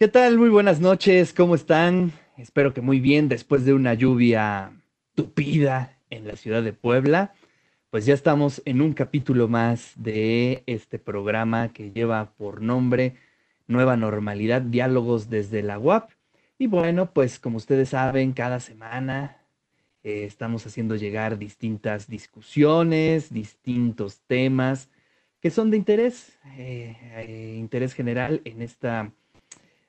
¿Qué tal? Muy buenas noches, ¿cómo están? Espero que muy bien después de una lluvia tupida en la ciudad de Puebla. Pues ya estamos en un capítulo más de este programa que lleva por nombre Nueva Normalidad, Diálogos desde la UAP. Y bueno, pues como ustedes saben, cada semana eh, estamos haciendo llegar distintas discusiones, distintos temas que son de interés, eh, eh, interés general en esta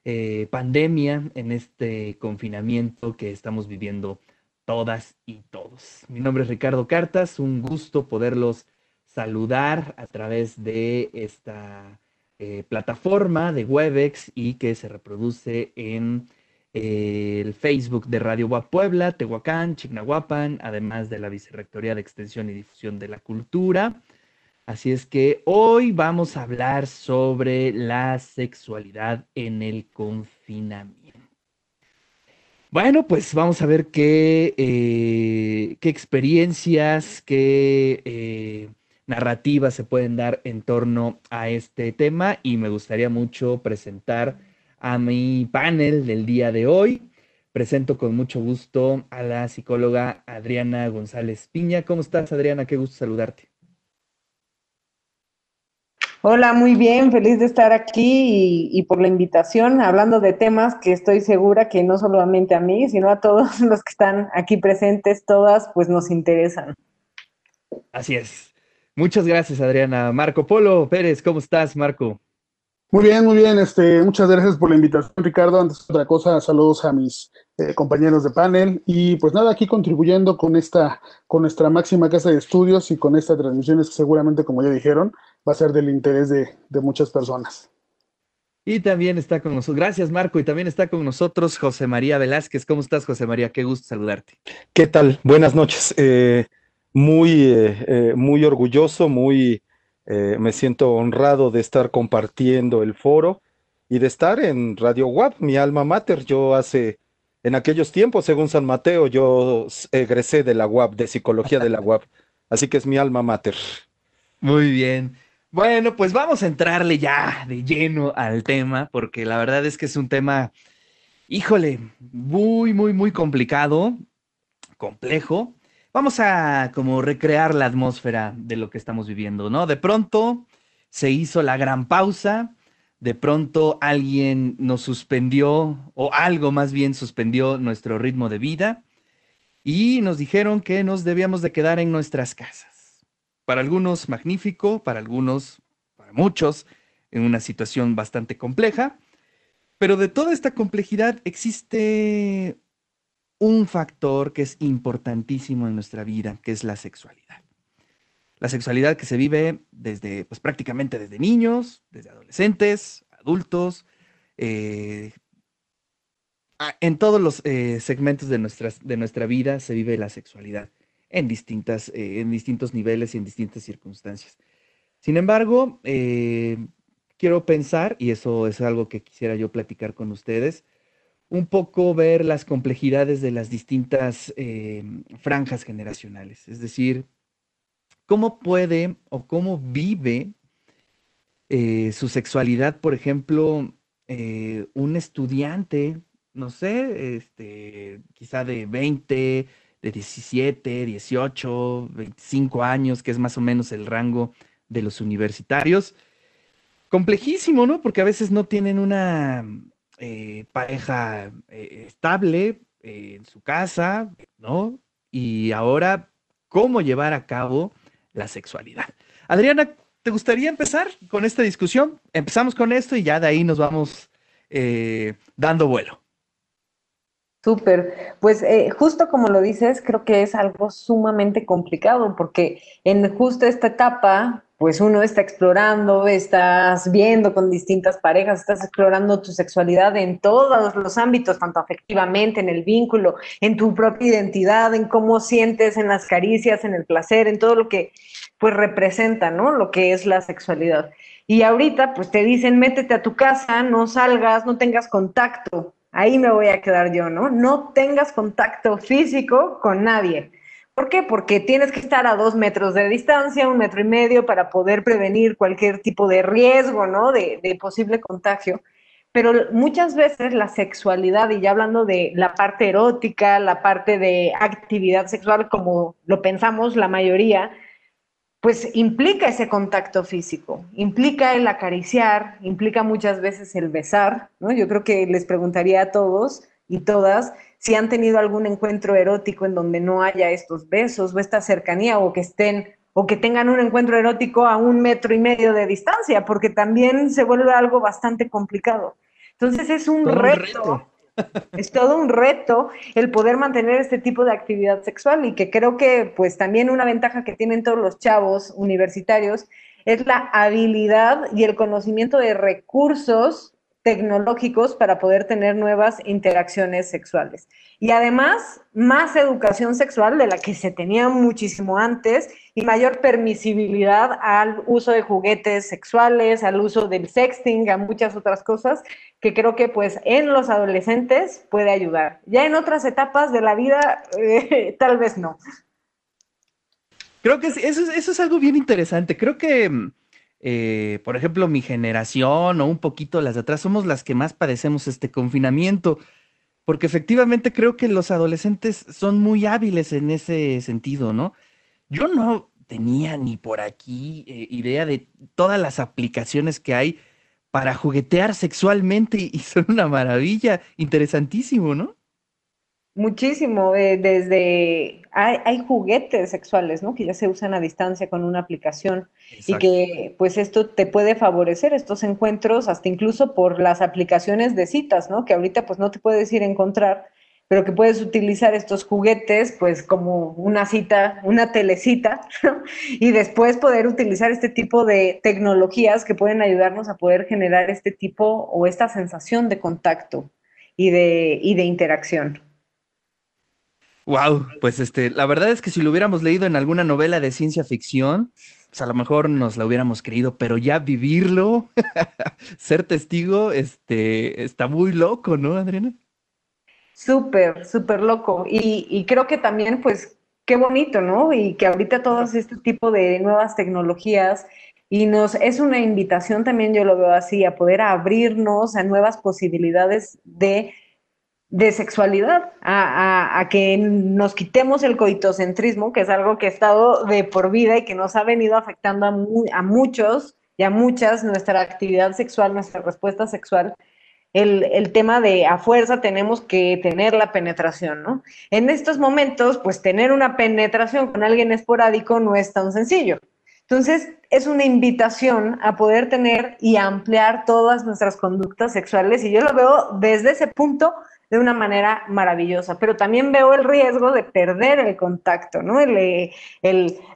eh, pandemia, en este confinamiento que estamos viviendo todas y todos. Mi nombre es Ricardo Cartas, un gusto poderlos saludar a través de esta eh, plataforma de Webex y que se reproduce en eh, el Facebook de Radio Guap Puebla, Tehuacán, Chignahuapan, además de la Vicerrectoría de Extensión y Difusión de la Cultura. Así es que hoy vamos a hablar sobre la sexualidad en el confinamiento. Bueno, pues vamos a ver qué, eh, experiencias, qué eh, narrativas se pueden dar en torno a este tema y me gustaría mucho presentar a mi panel del día de hoy. Presento con mucho gusto a la psicóloga Adriana González Piña. ¿Cómo estás, Adriana? Qué gusto saludarte. Hola, muy bien, feliz de estar aquí y, y, por la invitación, hablando de temas que estoy segura que no solamente a mí, sino a todos los que están aquí presentes, todas, pues nos interesan. Así es. Muchas gracias, Adriana. Marco Polo Pérez, ¿cómo estás, Marco? Muy bien, muy bien. Este, muchas gracias por la invitación, Ricardo. Antes de otra cosa, saludos a mis eh, compañeros de panel y pues nada, aquí contribuyendo con esta, con nuestra máxima casa de estudios y con estas transmisiones que seguramente, como ya dijeron, va a ser del interés de, de, muchas personas. Y también está con nosotros, gracias Marco, y también está con nosotros José María Velázquez. ¿Cómo estás, José María? Qué gusto saludarte. ¿Qué tal? Buenas noches. Eh, muy, eh, eh, muy orgulloso, muy, eh, me siento honrado de estar compartiendo el foro y de estar en Radio WAP, mi alma mater. Yo hace, en aquellos tiempos, según San Mateo, yo egresé de la UAP, de psicología de la UAP. Así que es mi alma mater. Muy bien. Bueno, pues vamos a entrarle ya de lleno al tema, porque la verdad es que es un tema, híjole, muy, muy, muy complicado, complejo. Vamos a como recrear la atmósfera de lo que estamos viviendo, ¿no? De pronto se hizo la gran pausa, de pronto alguien nos suspendió, o algo más bien suspendió nuestro ritmo de vida, y nos dijeron que nos debíamos de quedar en nuestras casas para algunos magnífico, para algunos, para muchos, en una situación bastante compleja. Pero de toda esta complejidad existe un factor que es importantísimo en nuestra vida, que es la sexualidad. La sexualidad que se vive desde, pues prácticamente desde niños, desde adolescentes, adultos, eh, en todos los eh, segmentos de, nuestras, de nuestra vida se vive la sexualidad en, distintas, eh, en distintos niveles y en distintas circunstancias. Sin embargo, eh, quiero pensar, y eso es algo que quisiera yo platicar con ustedes, un poco ver las complejidades de las distintas eh, franjas generacionales, es decir, cómo puede o cómo vive su sexualidad, por ejemplo, un estudiante, no sé, este, quizá de 20, de 17, 18, 25 años, que es más o menos el rango de los universitarios. Complejísimo, ¿no? Porque a veces no tienen una eh, pareja eh, estable eh, en su casa, ¿no? Y ahora, ¿cómo llevar a cabo la sexualidad? Adriana, ¿te gustaría empezar con esta discusión? Empezamos con esto y ya de ahí nos vamos dando vuelo. Súper, pues eh, justo como lo dices, creo que es algo sumamente complicado porque en justo esta etapa, pues uno está explorando, estás viendo con distintas parejas, estás explorando tu sexualidad en todos los ámbitos, tanto afectivamente, en el vínculo, en tu propia identidad, en cómo sientes, en las caricias, en el placer, en todo lo que pues representa, ¿no? Lo que es la sexualidad. Y ahorita pues te dicen, métete a tu casa, no salgas, no tengas contacto ahí me voy a quedar yo, ¿no? No tengas contacto físico con nadie. ¿Por qué? Porque tienes que estar a dos metros de distancia, un metro y medio, para poder prevenir cualquier tipo de riesgo, ¿no? De, de posible contagio. pero muchas veces la sexualidad, y ya hablando de la parte erótica, la parte de actividad sexual, como lo pensamos la mayoría, pues implica ese contacto físico, implica el acariciar, implica muchas veces el besar, ¿no? Yo creo que les preguntaría a todos y todas si han tenido algún encuentro erótico en donde no haya estos besos o esta cercanía o que estén o que tengan un encuentro erótico a un metro y medio de distancia, porque también se vuelve algo bastante complicado. Entonces es un reto es todo un reto el poder mantener este tipo de actividad sexual y que creo que pues también una ventaja que tienen todos los chavos universitarios es la habilidad y el conocimiento de recursos tecnológicos para poder tener nuevas interacciones sexuales. Y además, más educación sexual de la que se tenía muchísimo antes y mayor permisibilidad al uso de juguetes sexuales, al uso del sexting, a muchas otras cosas que creo que pues en los adolescentes puede ayudar. Ya en otras etapas de la vida, eh, tal vez no. Creo que eso, eso es algo bien interesante. Creo que mm, eh, por ejemplo, mi generación o un poquito las de atrás, somos las que más padecemos este confinamiento, porque efectivamente creo que los adolescentes son muy hábiles en ese sentido, ¿no? Yo no tenía ni por aquí eh, idea de todas las aplicaciones que hay para juguetear sexualmente y son una maravilla, interesantísimo, ¿no? Muchísimo, eh, desde hay, juguetes sexuales, ¿no? Que ya se usan a distancia con una aplicación y que pues esto te puede favorecer estos encuentros hasta incluso por las aplicaciones de citas, ¿no? Que ahorita pues no te puedes ir a encontrar, pero que puedes utilizar estos juguetes pues como una cita, una telecita, y después poder utilizar este tipo de tecnologías que pueden ayudarnos a poder generar este tipo o esta sensación de contacto y de, y de interacción. Wow, pues este, la verdad es que si lo hubiéramos leído en alguna novela de ciencia ficción, pues a lo mejor nos la hubiéramos creído, pero ya vivirlo, ser testigo, este, está muy loco, ¿no, Adriana? Súper, súper loco. Y, y, creo que también, pues, qué bonito, ¿no? Y que ahorita todo este tipo de nuevas tecnologías y nos es una invitación también, yo lo veo así, a poder abrirnos a nuevas posibilidades de de sexualidad, a, que nos quitemos el coitocentrismo, que es algo que ha estado de por vida y que nos ha venido afectando a, muchos y a muchas nuestra actividad sexual, nuestra respuesta sexual. El, el, tema de a fuerza tenemos que tener la penetración, ¿no? En estos momentos, pues tener una penetración con alguien esporádico no es tan sencillo. Entonces, es una invitación a poder tener y ampliar todas nuestras conductas sexuales y yo lo veo desde ese punto de una manera maravillosa, pero también veo el riesgo de perder el contacto, ¿no? El,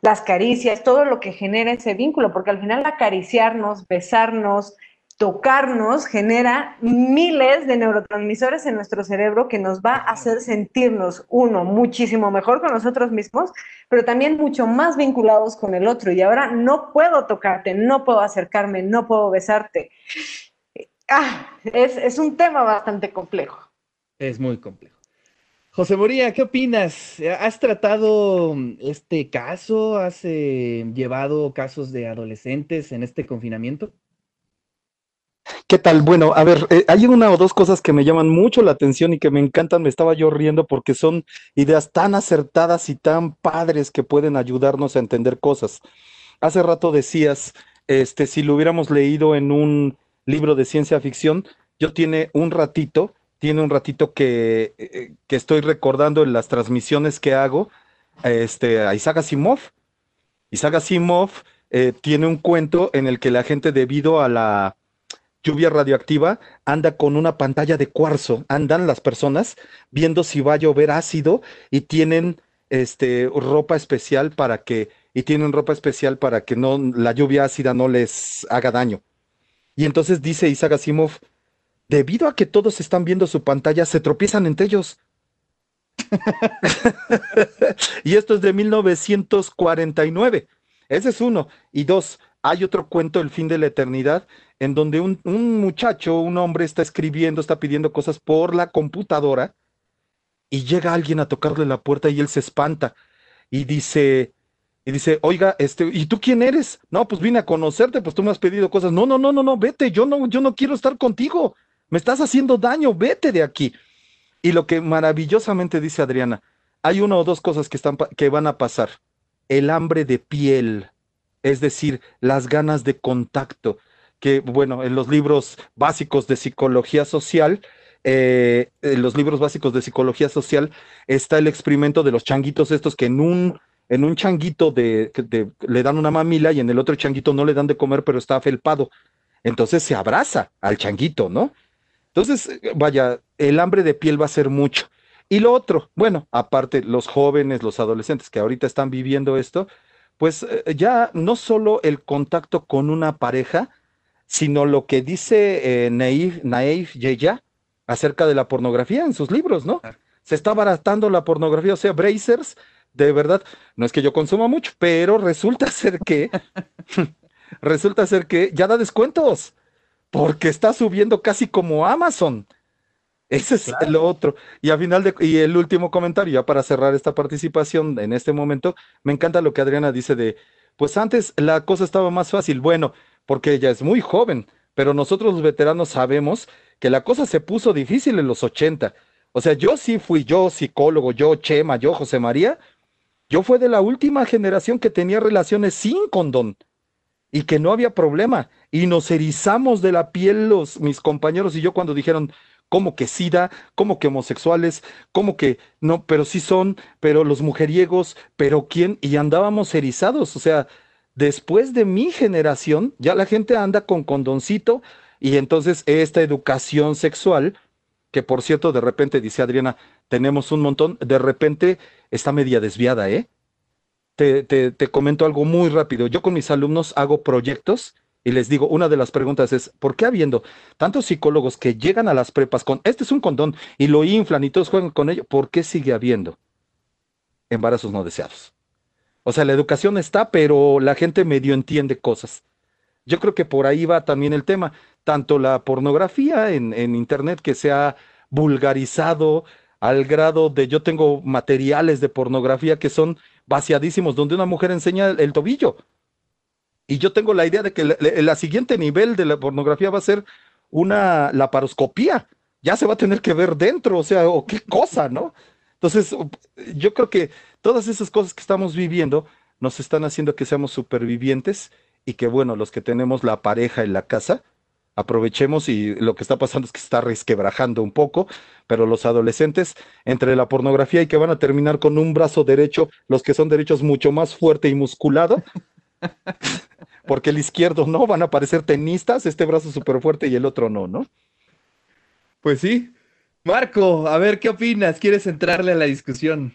las caricias, todo lo que genera ese vínculo, porque al final acariciarnos, besarnos, tocarnos genera miles de neurotransmisores en nuestro cerebro que nos va a hacer sentirnos, uno, muchísimo mejor con nosotros mismos, pero también mucho más vinculados con el otro. Y ahora no puedo tocarte, no puedo acercarme, no puedo besarte. Ah, es un tema bastante complejo. Es muy complejo. José Moría, ¿qué opinas? ¿Has tratado este caso? ¿Has eh, llevado casos de adolescentes en este confinamiento? ¿Qué tal? Bueno, a ver, eh, hay una o dos cosas que me llaman mucho la atención y que me encantan. Me estaba yo riendo porque son ideas tan acertadas y tan padres que pueden ayudarnos a entender cosas. Hace rato decías, este, si lo hubiéramos leído en un libro de ciencia ficción, yo tiene un ratito tiene un ratito que, eh, que estoy recordando en las transmisiones que hago este, a Isaac Asimov. Isaac Asimov eh, tiene un cuento en el que la gente debido a la lluvia radioactiva anda con una pantalla de cuarzo, andan las personas viendo si va a llover ácido y tienen este, ropa especial para que, y tienen ropa especial para que no, la lluvia ácida no les haga daño. Y entonces dice Isaac Asimov, debido a que todos están viendo su pantalla, se tropiezan entre ellos. y esto es de 1949. Ese es uno. Y dos, hay otro cuento, El fin de la eternidad, en donde un, un, muchacho, un hombre está escribiendo, está pidiendo cosas por la computadora y llega alguien a tocarle la puerta y él se espanta y dice, y dice, oiga, este, ¿y tú quién eres? No, pues vine a conocerte, pues tú me has pedido cosas. No, no, no, no, no, vete, yo no, yo no quiero estar contigo me estás haciendo daño, vete de aquí. Y lo que maravillosamente dice Adriana, hay una o dos cosas que, están, que van a pasar. El hambre de piel, es decir, las ganas de contacto, que bueno, en los libros básicos de psicología social, eh, en los libros básicos de psicología social está el experimento de los changuitos estos que en un, en un changuito de, le dan una mamila y en el otro changuito no le dan de comer, pero está felpado. Entonces se abraza al changuito, ¿no? Entonces, vaya, el hambre de piel va a ser mucho. Y lo otro, bueno, aparte los jóvenes, los adolescentes que ahorita están viviendo esto, pues eh, ya no solo el contacto con una pareja, sino lo que dice eh, Naif, Yeya acerca de la pornografía en sus libros, ¿no? Se está baratando la pornografía, o sea, Brazers, de verdad, no es que yo consuma mucho, pero resulta ser que, resulta ser que ya da descuentos, porque está subiendo casi como Amazon. Ese es el lo otro. Y al final de, y el último comentario, ya para cerrar esta participación en este momento, me encanta lo que Adriana dice de, pues antes la cosa estaba más fácil, bueno, porque ella es muy joven, pero nosotros los veteranos sabemos que la cosa se puso difícil en los 80. O sea, yo sí fui yo psicólogo, yo Chema, yo José María, yo fue de la última generación que tenía relaciones sin condón y que no había problema. Y nos erizamos de la piel los, mis compañeros y yo cuando dijeron, como que SIDA, como que homosexuales, como que no, pero sí son, pero los mujeriegos, pero quién, y andábamos erizados, o sea, después de mi generación, ya la gente anda con condoncito y entonces esta educación sexual, que por cierto, de repente, dice Adriana, tenemos un montón, de repente está media desviada, ¿eh? Te, te, te comento algo muy rápido. Yo con mis alumnos hago proyectos y les digo, una de las preguntas es, ¿por qué habiendo tantos psicólogos que llegan a las prepas con, este es un condón, y lo inflan y todos juegan con ello, ¿por qué sigue habiendo embarazos no deseados? O sea, la educación está, pero la gente medio entiende cosas. Yo creo que por ahí va también el tema, tanto la pornografía en, en Internet que se ha vulgarizado al grado de yo tengo materiales de pornografía que son vaciadísimos, donde una mujer enseña el tobillo y yo tengo la idea de que el, siguiente nivel de la pornografía va a ser una laparoscopía. Ya se va a tener que ver dentro, o sea, o qué cosa, ¿no? Entonces, yo creo que todas esas cosas que estamos viviendo nos están haciendo que seamos supervivientes y que, bueno, los que tenemos la pareja en la casa, aprovechemos y lo que está pasando es que está resquebrajando un poco, pero los adolescentes entre la pornografía y que van a terminar con un brazo derecho, los que son derechos mucho más fuerte y musculado, porque el izquierdo no, van a parecer tenistas, este brazo súper fuerte y el otro no, ¿no? Pues sí. Marco, a ver, ¿qué opinas? ¿Quieres entrarle a la discusión?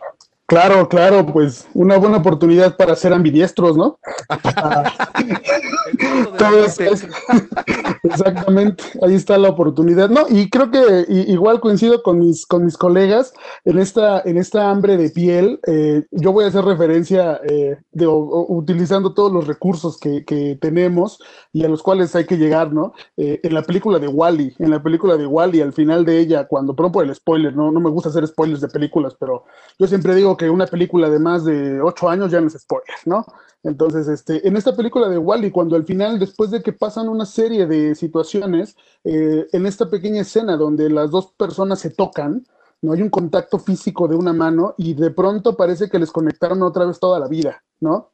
Claro, claro, pues una buena oportunidad para ser ambidiestros, ¿no? exactamente, ahí está la oportunidad. No, y creo que igual coincido con mis, con mis colegas en esta, en esta hambre de piel. Eh, yo voy a hacer referencia eh, de, utilizando todos los recursos que, tenemos y a los cuales hay que llegar, ¿no? Eh, en la película de Wally, en la película de Wally, al final de ella, cuando, por el spoiler, ¿no? No me gusta hacer spoilers de películas, pero yo siempre digo que una película de más de ocho años ya no es spoiler, ¿no? Entonces, este, en esta película de Wally, cuando al final, después de que pasan una serie de situaciones, eh, en esta pequeña escena donde las dos personas se tocan, no hay un contacto físico de una mano y de pronto parece que les conectaron otra vez toda la vida, ¿no?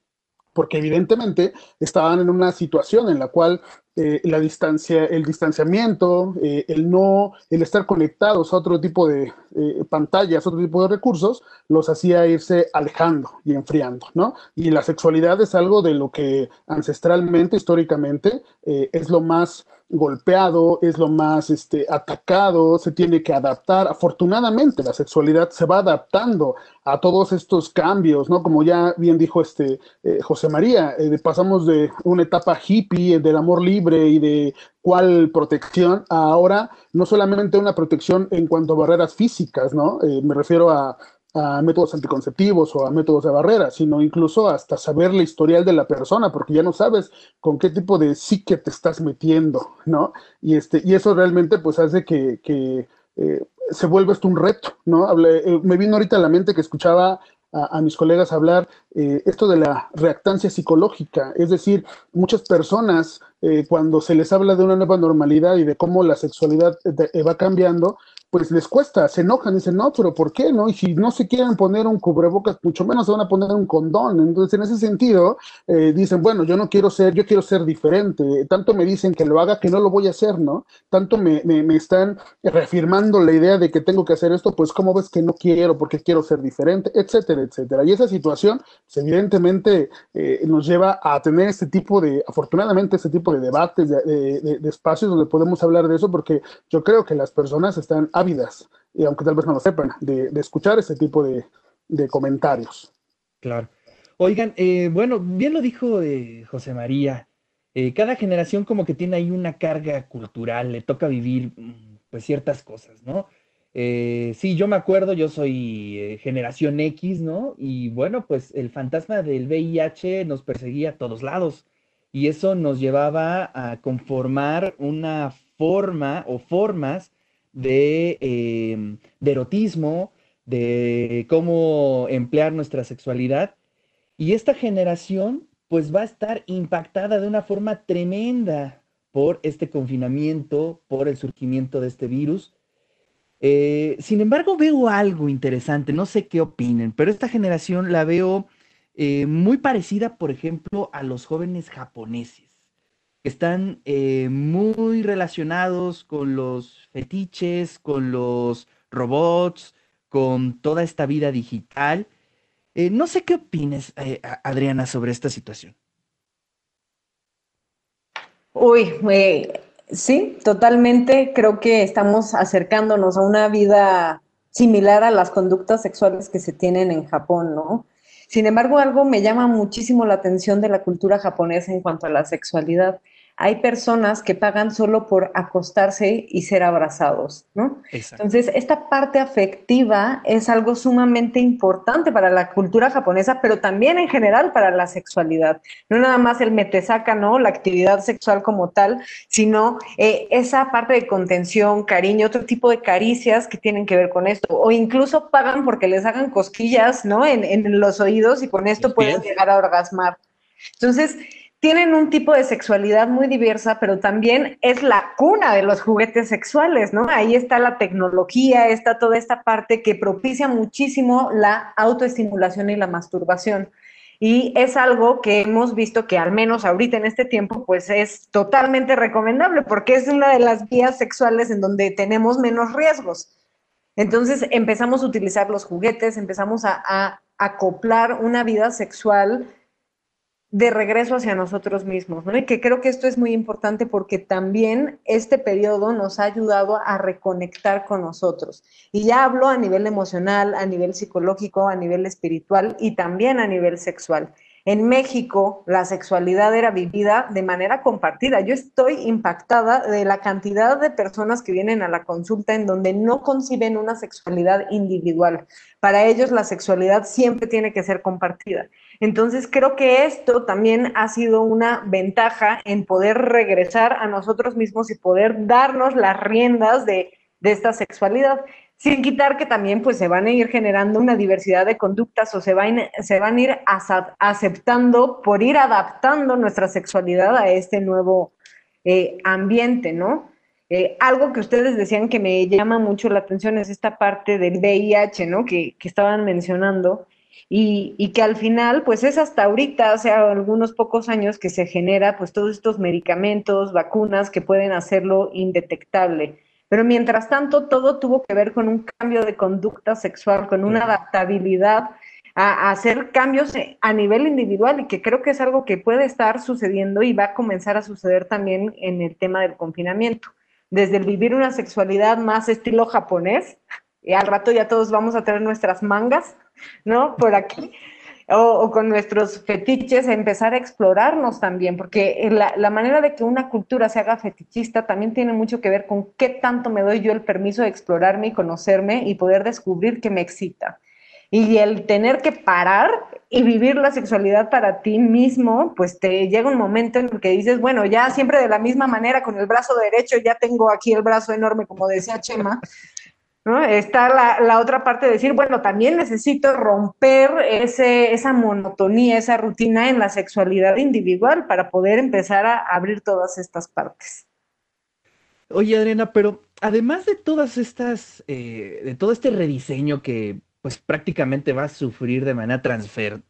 Porque evidentemente estaban en una situación en la cual eh, la distancia, el distanciamiento, eh, el no, el estar conectados a otro tipo de eh, pantallas, otro tipo de recursos, los hacía irse alejando y enfriando, ¿no? Y la sexualidad es algo de lo que ancestralmente, históricamente, es lo más golpeado, es lo más este, atacado, se tiene que adaptar. Afortunadamente, la sexualidad se va adaptando a todos estos cambios, ¿no? Como ya bien dijo este José María, pasamos de una etapa hippie, del amor libre, y de cuál protección, ahora no solamente una protección en cuanto a barreras físicas, ¿no? Eh, me refiero a, métodos anticonceptivos o a métodos de barrera, sino incluso hasta saber la historial de la persona, porque ya no sabes con qué tipo de psique te estás metiendo, ¿no? Y, este, y eso realmente pues hace que, eh, se vuelva esto un reto, ¿no? Eh, me vino ahorita a la mente que escuchaba a, mis colegas hablar eh, esto de la reactancia psicológica, es decir, muchas personas cuando se les habla de una nueva normalidad y de cómo la sexualidad va cambiando, pues les cuesta, se enojan, dicen, no, pero ¿por qué no? Y si no se quieren poner un cubrebocas, mucho menos se van a poner un condón. Entonces, en ese sentido, eh, dicen, bueno, yo no quiero ser, yo quiero ser diferente. Tanto me dicen que lo haga que no lo voy a hacer, ¿no? Tanto me, me, están reafirmando la idea de que tengo que hacer esto, pues ¿cómo ves que no quiero porque quiero ser diferente, etcétera, etcétera. Y esa situación, pues, evidentemente, eh, nos lleva a tener este tipo de, afortunadamente, este tipo de debates, de, de espacios donde podemos hablar de eso, porque yo creo que las personas están ávidas, y aunque tal vez no lo sepan, de, escuchar ese tipo de, comentarios. Claro. Oigan, eh, bueno, bien lo dijo eh, José María, eh, cada generación como que tiene ahí una carga cultural, le toca vivir mm, pues ciertas cosas, ¿no? sí, yo me acuerdo, yo soy generación X, ¿no? Y bueno, pues el fantasma del VIH nos perseguía a todos lados y eso nos llevaba a conformar una forma o formas Em, de, erotismo, de cómo emplear nuestra sexualidad. Y esta generación pues va a estar impactada de una forma tremenda por este confinamiento, por el surgimiento de este virus. Eh, sin embargo, veo algo interesante, no sé qué opinen, pero esta generación la veo eh, muy parecida, por ejemplo, a los jóvenes japoneses están eh, muy relacionados con los fetiches, con los robots, con toda esta vida digital. Eh, no sé qué opines, eh, Adriana, sobre esta situación. Uy, sí, totalmente. Creo que estamos acercándonos a una vida similar a las conductas sexuales que se tienen en Japón, ¿no? Sin embargo, algo me llama muchísimo la atención de la cultura japonesa en cuanto a la sexualidad hay personas que pagan solo por acostarse y ser abrazados, ¿no? Entonces, esta parte afectiva es algo sumamente importante para la cultura japonesa, pero también en general para la sexualidad. No nada más el metesaca, ¿no? La actividad sexual como tal, sino eh, esa parte de contención, cariño, otro tipo de caricias que tienen que ver con esto. O incluso pagan porque les hagan cosquillas, ¿no? En, en los oídos y con esto pueden llegar a orgasmar. Entonces, tienen un tipo de sexualidad muy diversa, pero también es la cuna de los juguetes sexuales, ¿no? Ahí está la tecnología, está toda esta parte que propicia muchísimo la autoestimulación y la masturbación. Y es algo que hemos visto que al menos ahorita en este tiempo, pues es totalmente recomendable porque es una de las vías sexuales en donde tenemos menos riesgos. Entonces empezamos a utilizar los juguetes, empezamos a, a acoplar una vida sexual de regreso hacia nosotros mismos. Y que creo que esto es muy importante porque también este periodo nos ha ayudado a reconectar con nosotros. Y ya hablo a nivel emocional, a nivel psicológico, a nivel espiritual y también a nivel sexual. En México, la sexualidad era vivida de manera compartida. Yo estoy impactada de la cantidad de personas que vienen a la consulta en donde no conciben una sexualidad individual. Para ellos la sexualidad siempre tiene que ser compartida. Entonces creo que esto también ha sido una ventaja en poder regresar a nosotros mismos y poder darnos las riendas de, esta sexualidad sin quitar que también pues se van a ir generando una diversidad de conductas o se van, se van a ir aceptando por ir adaptando nuestra sexualidad a este nuevo eh, ambiente, ¿no? Eh, algo que ustedes decían que me llama mucho la atención es esta parte del VIH, ¿no? Que, que estaban mencionando y, y, que al final, pues es hasta ahorita, hace algunos pocos años que se genera pues todos estos medicamentos, vacunas que pueden hacerlo indetectable. Pero mientras tanto, todo tuvo que ver con un cambio de conducta sexual, con una adaptabilidad a, hacer cambios a nivel individual y que creo que es algo que puede estar sucediendo y va a comenzar a suceder también en el tema del confinamiento. Desde el vivir una sexualidad más estilo japonés, y al rato ya todos vamos a tener nuestras mangas, ¿no? Por aquí. O, con nuestros fetiches, empezar a explorarnos también, porque la, manera de que una cultura se haga fetichista también tiene mucho que ver con qué tanto me doy yo el permiso de explorarme y conocerme y poder descubrir que me excita. Y el tener que parar y vivir la sexualidad para ti mismo, pues te llega un momento en el que dices, bueno, ya siempre de la misma manera, con el brazo derecho, ya tengo aquí el brazo enorme, como decía Chema, Está la, la, otra parte de decir, bueno, también necesito romper ese, esa monotonía, esa rutina en la sexualidad individual para poder empezar a abrir todas estas partes. Oye, Adriana, pero además de todas estas, eh, de todo este rediseño que pues prácticamente va a sufrir de manera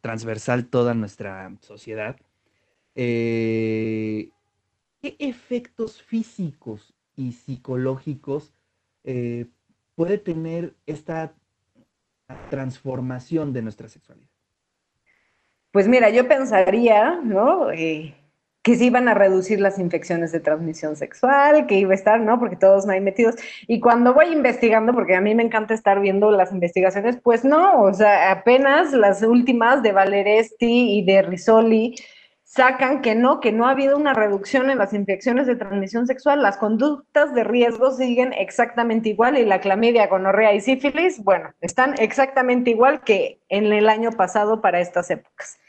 transversal toda nuestra sociedad, eh, ¿qué efectos físicos y psicológicos eh, puede tener esta transformación de nuestra sexualidad? Pues mira, yo pensaría, ¿no? Eh, que se iban a reducir las infecciones de transmisión sexual, que iba a estar, ¿no? Porque todos no hay metidos. Y cuando voy investigando, porque a mí me encanta estar viendo las investigaciones, pues no, o sea, apenas las últimas de Valeresti y de Risoli, sacan que no, que no ha habido una reducción en las infecciones de transmisión sexual, las conductas de riesgo siguen exactamente igual y la clamidia, gonorrea y sífilis, bueno, están exactamente igual que en el año pasado para estas épocas.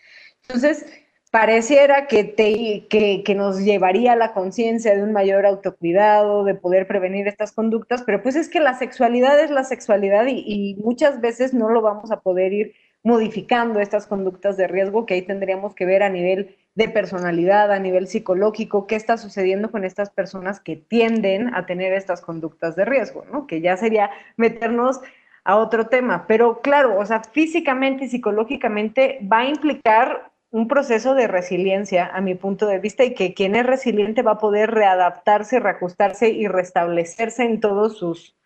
Entonces, pareciera que, te, que, nos llevaría a la conciencia de un mayor autocuidado, de poder prevenir estas conductas, pero pues es que la sexualidad es la sexualidad y muchas veces no lo vamos a poder ir modificando estas conductas de riesgo que ahí tendríamos que ver a nivel de personalidad, a nivel psicológico, qué está sucediendo con estas personas que tienden a tener estas conductas de riesgo, ¿no? Que ya sería meternos a otro tema. Pero claro, o sea, físicamente y psicológicamente va a implicar un proceso de resiliencia, a mi punto de vista, y que quien es resiliente va a poder readaptarse, reajustarse y restablecerse en todos sus,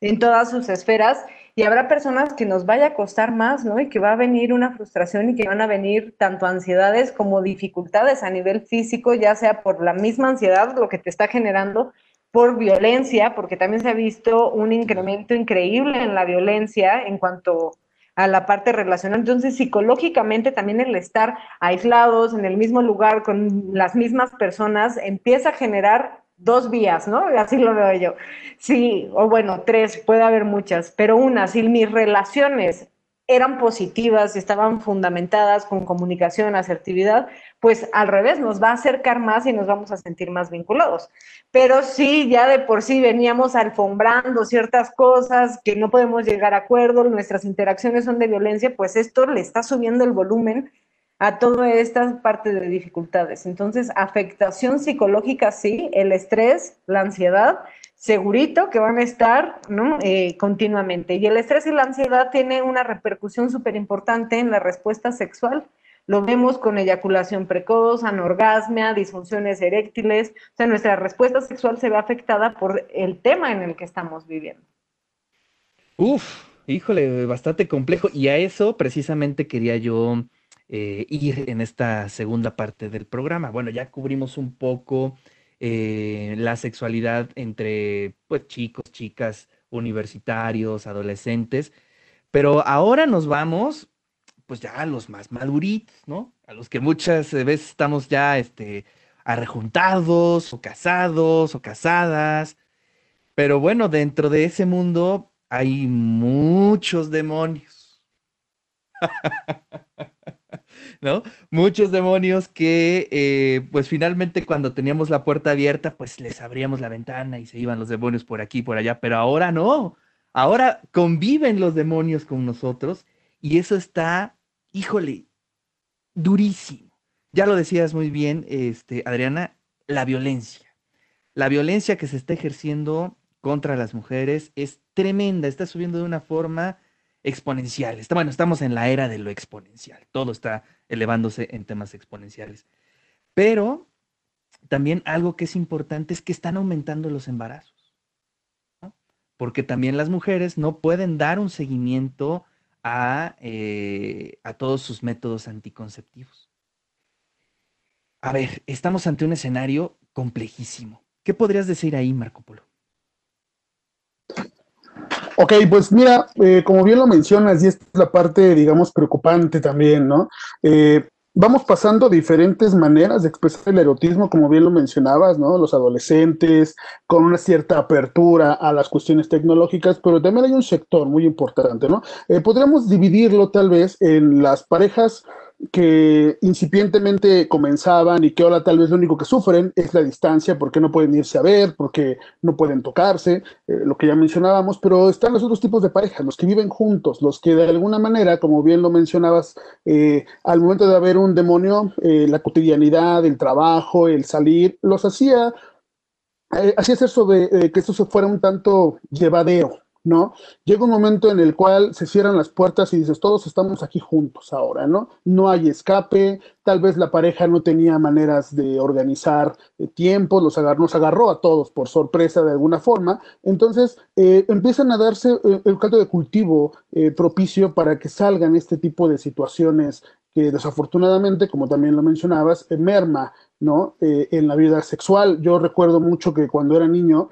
en todas sus esferas y habrá personas que nos vaya a costar más, ¿no? Y que va a venir una frustración y que van a venir tanto ansiedades como dificultades a nivel físico, ya sea por la misma ansiedad, lo que te está generando, por violencia, porque también se ha visto un incremento increíble en la violencia en cuanto a la parte relacional. Entonces, psicológicamente también el estar aislados en el mismo lugar con las mismas personas empieza a generar dos vías, ¿no? Así lo veo yo. Sí, o bueno, tres, puede haber muchas, pero una, si mis relaciones eran positivas, estaban fundamentadas con comunicación, asertividad, pues al revés, nos va a acercar más y nos vamos a sentir más vinculados. Pero si ya de por sí veníamos alfombrando ciertas cosas que no podemos llegar a acuerdo, nuestras interacciones son de violencia, pues esto le está subiendo el volumen a toda esta parte de dificultades. Entonces, afectación psicológica, sí, el estrés, la ansiedad, segurito que van a estar ¿no? Eh, continuamente. Y el estrés y la ansiedad tienen una repercusión súper importante en la respuesta sexual. Lo vemos con eyaculación precoz, anorgasmia, disfunciones eréctiles. O sea, nuestra respuesta sexual se ve afectada por el tema en el que estamos viviendo. Uf, híjole, bastante complejo. Y a eso precisamente quería yo eh, ir en esta segunda parte del programa. Bueno, ya cubrimos un poco eh, la sexualidad entre pues, chicos, chicas, universitarios, adolescentes, pero ahora nos vamos pues ya a los más maduritos, ¿no? A los que muchas veces estamos ya este, arrejuntados o casados o casadas. Pero bueno, dentro de ese mundo hay muchos demonios. ¿no? Muchos demonios que, eh, pues finalmente cuando teníamos la puerta abierta, pues les abríamos la ventana y se iban los demonios por aquí, por allá, pero ahora no. Ahora conviven los demonios con nosotros y eso está, híjole, durísimo. Ya lo decías muy bien, este, Adriana, la violencia. La violencia que se está ejerciendo contra las mujeres es tremenda, está subiendo de una forma exponencial. Está, bueno, estamos en la era de lo exponencial. Todo está elevándose en temas exponenciales. Pero también algo que es importante es que están aumentando los embarazos. Porque también las mujeres no pueden dar un seguimiento a, eh, a todos sus métodos anticonceptivos. A ver, estamos ante un escenario complejísimo. ¿Qué podrías decir ahí, Marco Polo? Ok, pues mira, eh, como bien lo mencionas, y esta es la parte, digamos, preocupante también, ¿no? Eh, vamos pasando diferentes maneras de expresar el erotismo, como bien lo mencionabas, ¿no? Los adolescentes, con una cierta apertura a las cuestiones tecnológicas, pero también hay un sector muy importante, ¿no? Eh, podríamos dividirlo tal vez en las parejas que incipientemente comenzaban y que ahora tal vez lo único que sufren es la distancia porque no pueden irse a ver, porque no pueden tocarse, eh, lo que ya mencionábamos, pero están los otros tipos de parejas, los que viven juntos, los que de alguna manera, como bien lo mencionabas, eh, al momento de haber un demonio, eh, la cotidianidad, el trabajo, el salir, los hacía, hacía hacer sobre que esto se fuera un tanto llevadero, ¿no? Llega un momento en el cual se cierran las puertas y dices, todos estamos aquí juntos ahora, ¿no? No hay escape, tal vez la pareja no tenía maneras de organizar eh, tiempo, los nos agarró a todos por sorpresa de alguna forma, entonces eh, empiezan a darse eh, el caldo de cultivo propicio para que salgan este tipo de situaciones que desafortunadamente, como también lo mencionabas, merma ¿no? en la vida sexual. Yo recuerdo mucho que cuando era niño,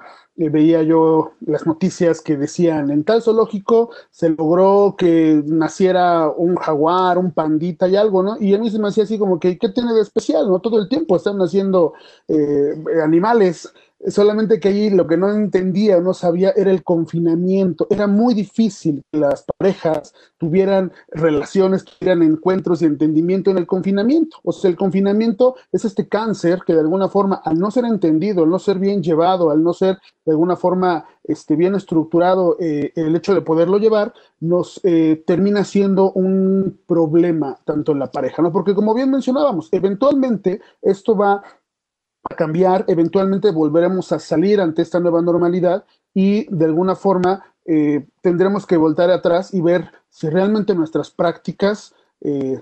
veía yo las noticias que decían, en tal zoológico se logró que naciera un jaguar, un pandita y algo, ¿no? Y a mí se me hacía así como que, ¿qué tiene de especial? ¿No? Todo el tiempo están naciendo eh, animales solamente que ahí lo que no entendía o no sabía era el confinamiento. Era muy difícil que las parejas tuvieran relaciones, tuvieran encuentros y entendimiento en el confinamiento. O sea, el confinamiento es este cáncer que de alguna forma, al no ser entendido, al no ser bien llevado, al no ser de alguna forma este, bien estructurado eh, el hecho de poderlo llevar, nos eh, termina siendo un problema tanto en la pareja, ¿no? Porque como bien mencionábamos, eventualmente esto va a cambiar, eventualmente volveremos a salir ante esta nueva normalidad y de alguna forma eh, tendremos que voltar atrás y ver si realmente nuestras prácticas eh,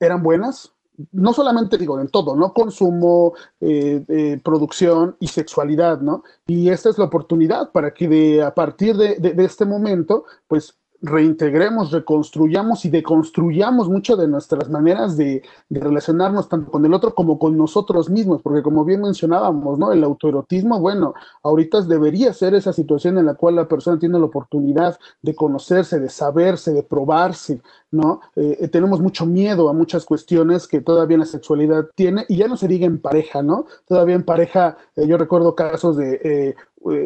eran buenas. No solamente digo en todo, ¿no? Consumo, eh, producción y sexualidad, ¿no? Y esta es la oportunidad para que de, a partir de, de este momento, pues reintegremos, reconstruyamos y deconstruyamos mucho de nuestras maneras de, relacionarnos tanto con el otro como con nosotros mismos, porque como bien mencionábamos, ¿no? El autoerotismo, bueno, ahorita debería ser esa situación en la cual la persona tiene la oportunidad de conocerse, de saberse, de probarse, ¿no? Eh, eh, tenemos mucho miedo a muchas cuestiones que todavía la sexualidad tiene, y ya no se diga en pareja, ¿no? Todavía en pareja, eh, yo recuerdo casos de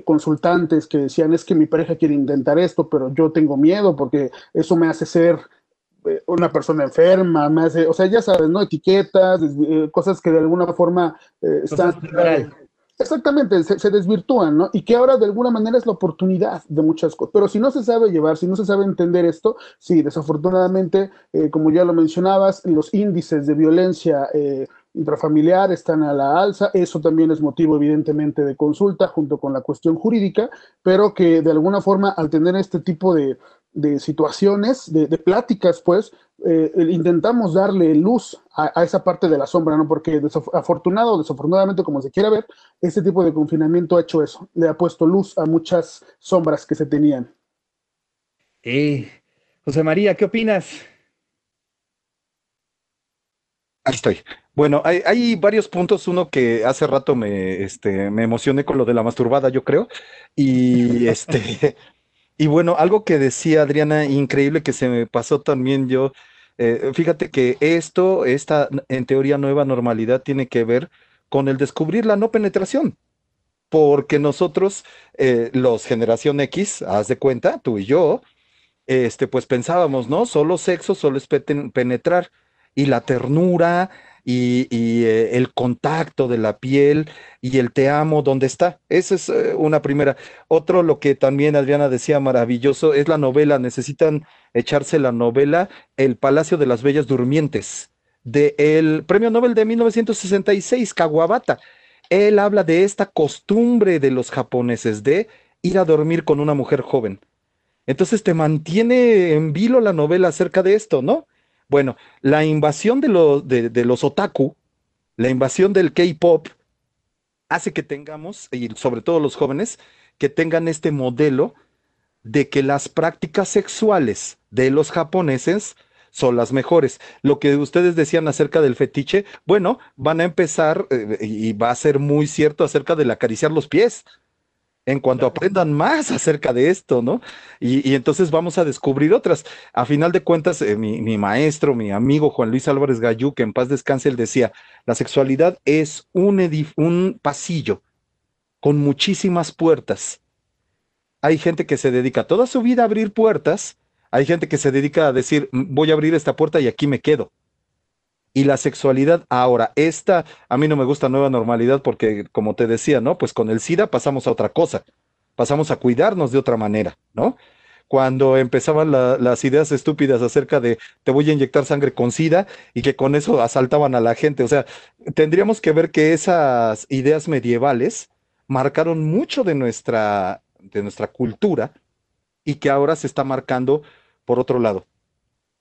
consultantes que decían, es que mi pareja quiere intentar esto, pero yo tengo miedo porque eso me hace ser una persona enferma, me hace, o sea, ya sabes, ¿no? Etiquetas, cosas que de alguna forma están... Exactamente, se, desvirtúan, ¿no? Y que ahora de alguna manera es la oportunidad de muchas cosas. Pero si no se sabe llevar, si no se sabe entender esto, sí, desafortunadamente, eh, como ya lo mencionabas, los índices de violencia eh, intrafamiliar están a la alza. Eso también es motivo, evidentemente, de consulta junto con la cuestión jurídica, pero que de alguna forma, al tener este tipo de, de situaciones, de, pláticas, pues, eh, intentamos darle luz a, esa parte de la sombra, ¿no? Porque desafortunado o desafortunadamente, como se quiera ver, este tipo de confinamiento ha hecho eso, le ha puesto luz a muchas sombras que se tenían. Eh, José María, ¿qué opinas? Ahí estoy. Bueno, hay, varios puntos. Uno que hace rato me, este, me emocioné con lo de la masturbada, yo creo. Y este, y bueno, algo que decía Adriana, increíble que se me pasó también yo. Eh, fíjate que esto, esta en teoría nueva normalidad tiene que ver con el descubrir la no penetración. Porque nosotros, eh, los generación X, haz de cuenta, tú y yo, este, pues pensábamos, ¿no? Solo sexo, solo es penetrar. Y la ternura, y, eh, el contacto de la piel y el te amo, ¿dónde está? Esa es eh, una primera. Otro, lo que también Adriana decía maravilloso, es la novela. Necesitan echarse la novela El Palacio de las Bellas Durmientes, del Premio Nobel de 1966, Kawabata. Él habla de esta costumbre de los japoneses de ir a dormir con una mujer joven. Entonces te mantiene en vilo la novela acerca de esto, ¿no? Bueno, la invasión de, de, los otaku, la invasión del K-pop, hace que tengamos, y sobre todo los jóvenes, que tengan este modelo de que las prácticas sexuales de los japoneses son las mejores. Lo que ustedes decían acerca del fetiche, bueno, van a empezar, eh, y va a ser muy cierto acerca del acariciar los pies en cuanto aprendan más acerca de esto, ¿no? Y, entonces vamos a descubrir otras. A final de cuentas, eh, mi, maestro, mi amigo Juan Luis Álvarez Gallú, que en paz descanse, él decía, la sexualidad es un, un pasillo con muchísimas puertas. Hay gente que se dedica toda su vida a abrir puertas, hay gente que se dedica a decir, voy a abrir esta puerta y aquí me quedo. Y la sexualidad ahora. Esta, a mí no me gusta nueva normalidad porque, como te decía, ¿no? Pues con el SIDA pasamos a otra cosa, pasamos a cuidarnos de otra manera, ¿no? Cuando empezaban las ideas estúpidas acerca de te voy a inyectar sangre con SIDA y que con eso asaltaban a la gente. O sea, tendríamos que ver que esas ideas medievales marcaron mucho de nuestra, de nuestra cultura y que ahora se está marcando por otro lado.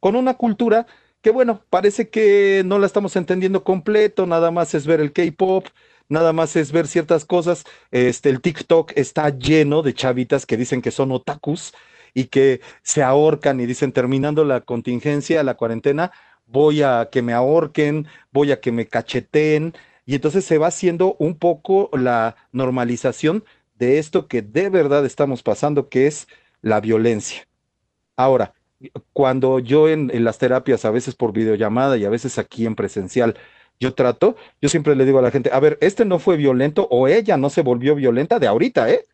Con una cultura que bueno, parece que no la estamos entendiendo completo, nada más es ver el K-pop, nada más es ver ciertas cosas. Este, el TikTok está lleno de chavitas que dicen que son otakus y que se ahorcan y dicen terminando la contingencia, la cuarentena, voy a que me ahorquen, voy a que me cacheteen y entonces se va haciendo un poco la normalización de esto que de verdad estamos pasando, que es la violencia. Ahora, cuando yo en, las terapias, a veces por videollamada y a veces aquí en presencial, yo trato, yo siempre le digo a la gente, a ver, este no fue violento o ella no se volvió violenta de ahorita, ¿eh?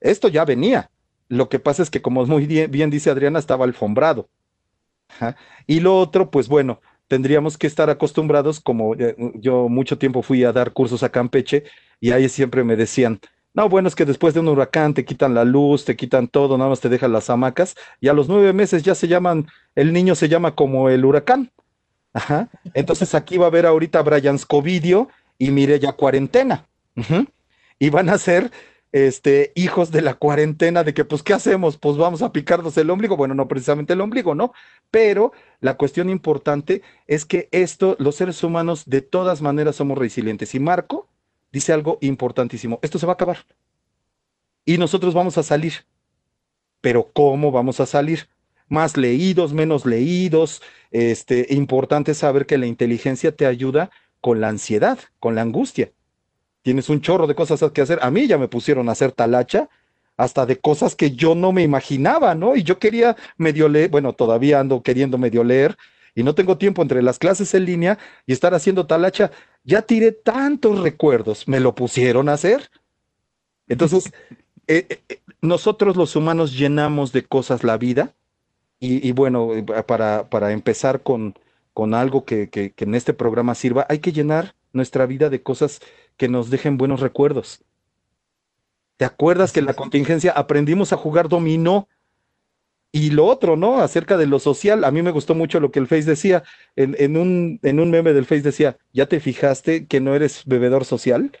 Esto ya venía. Lo que pasa es que, como muy bien, dice Adriana, estaba alfombrado. Y lo otro, pues bueno, tendríamos que estar acostumbrados, como eh, yo mucho tiempo fui a dar cursos a Campeche y ahí siempre me decían, no, bueno, es que después de un huracán te quitan la luz, te quitan todo, nada más te dejan las hamacas y a los nueve meses ya se llaman, el niño se llama como el huracán. Ajá. Entonces aquí va a haber ahorita Brian Scovidio y ya Cuarentena. Y van a ser este, hijos de la cuarentena, de que pues, ¿qué hacemos? Pues vamos a picarnos el ombligo. Bueno, no precisamente el ombligo, ¿no? Pero la cuestión importante es que esto, los seres humanos, de todas maneras somos resilientes. Y Marco dice algo importantísimo. Esto se va a acabar. Y nosotros vamos a salir. Pero ¿cómo vamos a salir? Más leídos, menos leídos. Este, importante saber que la inteligencia te ayuda con la ansiedad, con la angustia. Tienes un chorro de cosas que hacer. A mí ya me pusieron a hacer talacha hasta de cosas que yo no me imaginaba, ¿no? Y yo quería medio leer, bueno, todavía ando queriendo medio leer y no tengo tiempo entre las clases en línea y estar haciendo talacha ya tiré tantos recuerdos, me lo pusieron a hacer. Entonces, eh, eh, eh, nosotros los humanos llenamos de cosas la vida y, bueno, para, para empezar con, con algo que, que, en este programa sirva, hay que llenar nuestra vida de cosas que nos dejen buenos recuerdos. ¿Te acuerdas que en la contingencia aprendimos a jugar dominó y lo otro, ¿no? Acerca de lo social, a mí me gustó mucho lo que el Face decía. En, un, en un meme del Face decía, ¿ya te fijaste que no eres bebedor social?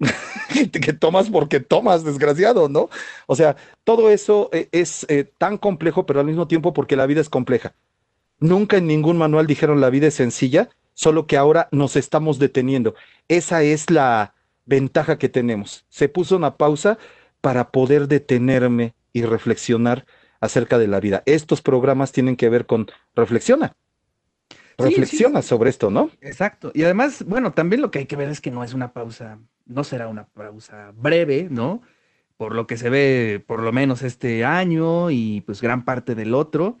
que, tomas porque tomas, desgraciado, ¿no? O sea, todo eso eh, es eh, tan complejo, pero al mismo tiempo porque la vida es compleja. Nunca en ningún manual dijeron la vida es sencilla, solo que ahora nos estamos deteniendo. Esa es la ventaja que tenemos. Se puso una pausa para poder detenerme y reflexionar acerca de la vida. Estos programas tienen que ver con reflexiona. Reflexiona sobre esto, ¿no? Exacto. Y además, bueno, también lo que hay que ver es que no es una pausa, no será una pausa breve, ¿no? Por lo que se ve, por lo menos este año y pues gran parte del otro.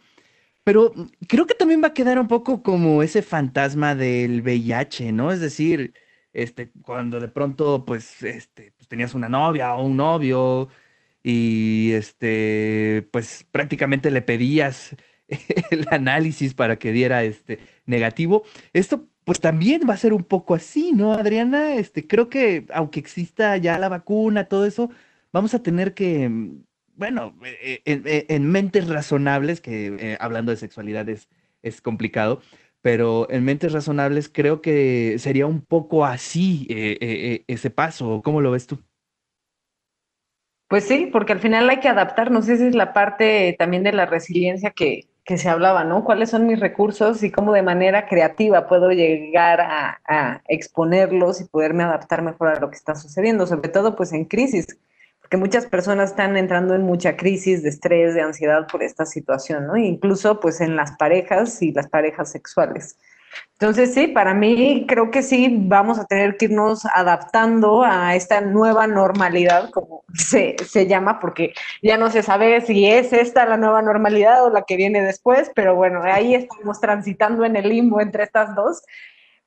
Pero creo que también va a quedar un poco como ese fantasma del VIH, ¿no? Es decir, este, cuando de pronto, pues, este, pues tenías una novia o un novio, y este, pues prácticamente le pedías el análisis para que diera este negativo. Esto pues también va a ser un poco así, ¿no, Adriana? Este, creo que aunque exista ya la vacuna, todo eso, vamos a tener que, mm, bueno, e, e, e, en, mentes razonables, que eh, hablando de sexualidad es, complicado, pero en mentes razonables creo que sería un poco así eh, eh, ese paso. ¿Cómo lo ves tú? Pues sí, porque al final hay que adaptarnos. Esa es la parte también de la resiliencia que, que se hablaba, ¿no? ¿Cuáles son mis recursos y cómo de manera creativa puedo llegar a, a, exponerlos y poderme adaptar mejor a lo que está sucediendo, sobre todo pues en crisis, porque muchas personas están entrando en mucha crisis de estrés, de ansiedad por esta situación, ¿no? Incluso pues en las parejas y las parejas sexuales. Entonces, sí, para mí creo que sí vamos a tener que irnos adaptando a esta nueva normalidad, como se, se, llama, porque ya no se sabe si es esta la nueva normalidad o la que viene después, pero bueno, ahí estamos transitando en el limbo entre estas dos.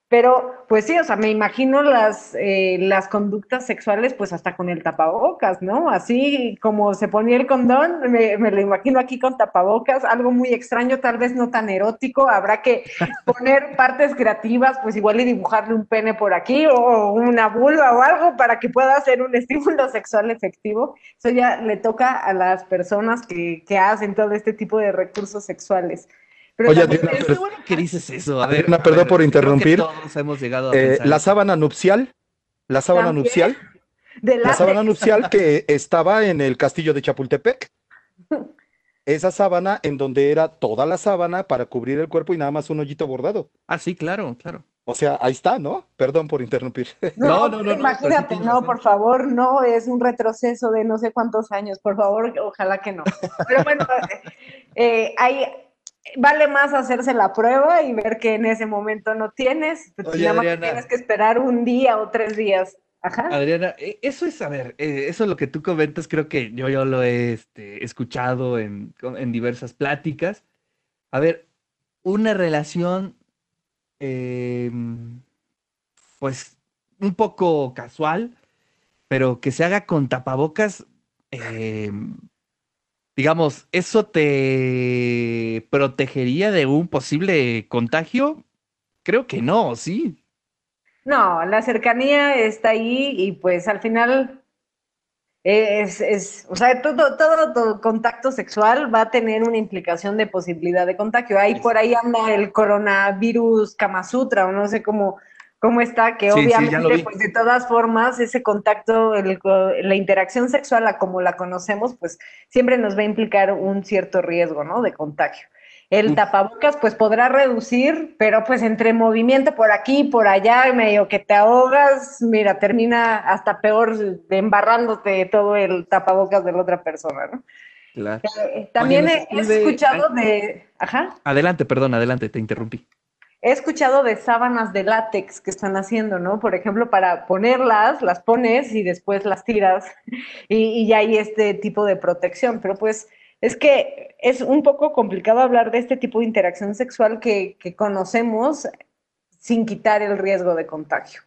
Pero, pues sí, o sea, me imagino las, eh, las conductas sexuales, pues hasta con el tapabocas, ¿no? Así como se ponía el condón, me, lo imagino aquí con tapabocas, algo muy extraño, tal vez no tan erótico. Habrá que poner partes creativas, pues igual y dibujarle un pene por aquí o una vulva o algo para que pueda hacer un estímulo sexual efectivo. Eso ya le toca a las personas que, que hacen todo este tipo de recursos sexuales. Oye, Adriana, es bueno que dices eso. A ver, Adriana, perdón por interrumpir. Todos hemos llegado a eh, la sábana nupcial, la sábana nupcial, la sábana nupcial que estaba en el castillo de Chapultepec. Esa sábana en donde era toda la sábana para cubrir el cuerpo y nada más un hoyito bordado. Ah, sí, claro, claro. O sea, ahí está, ¿no? Perdón por interrumpir. No, no, no. imagínate, no, por favor, no, es un retroceso de no sé cuántos años, por favor, ojalá que no. Pero bueno, eh, hay, vale más hacerse la prueba y ver que en ese momento no tienes, pues nada más tienes que esperar un día o tres días. Ajá. Adriana, e, eso es, a ver, eh, eso es lo que tú comentas, creo que yo, yo lo he este, escuchado en, diversas pláticas. A ver, una relación, em, pues, un poco casual, pero que se haga con tapabocas, eh, digamos, ¿eso te protegería de un posible contagio? Creo que no, ¿sí? No, la cercanía está ahí y pues al final es, es o sea, todo, todo, contacto sexual va a tener una implicación de posibilidad de contagio. Ahí por ahí anda el coronavirus Kama Sutra o no sé cómo cómo está, que obviamente, pues de todas formas, ese contacto, la interacción sexual, a como la conocemos, pues siempre nos va a implicar un cierto riesgo, ¿no? De contagio. El tapabocas, pues podrá reducir, pero pues entre movimiento por aquí, por allá, medio que te ahogas, mira, termina hasta peor embarrándote todo el tapabocas de la otra persona, ¿no? Claro. Eh, también he, escuchado de... Ajá. Adelante, perdón, adelante, te interrumpí. He escuchado de sábanas de látex que están haciendo, ¿no? Por ejemplo, para ponerlas, las pones y después las tiras y, ya hay este tipo de protección. Pero pues es que es un poco complicado hablar de este tipo de interacción sexual que, conocemos sin quitar el riesgo de contagio.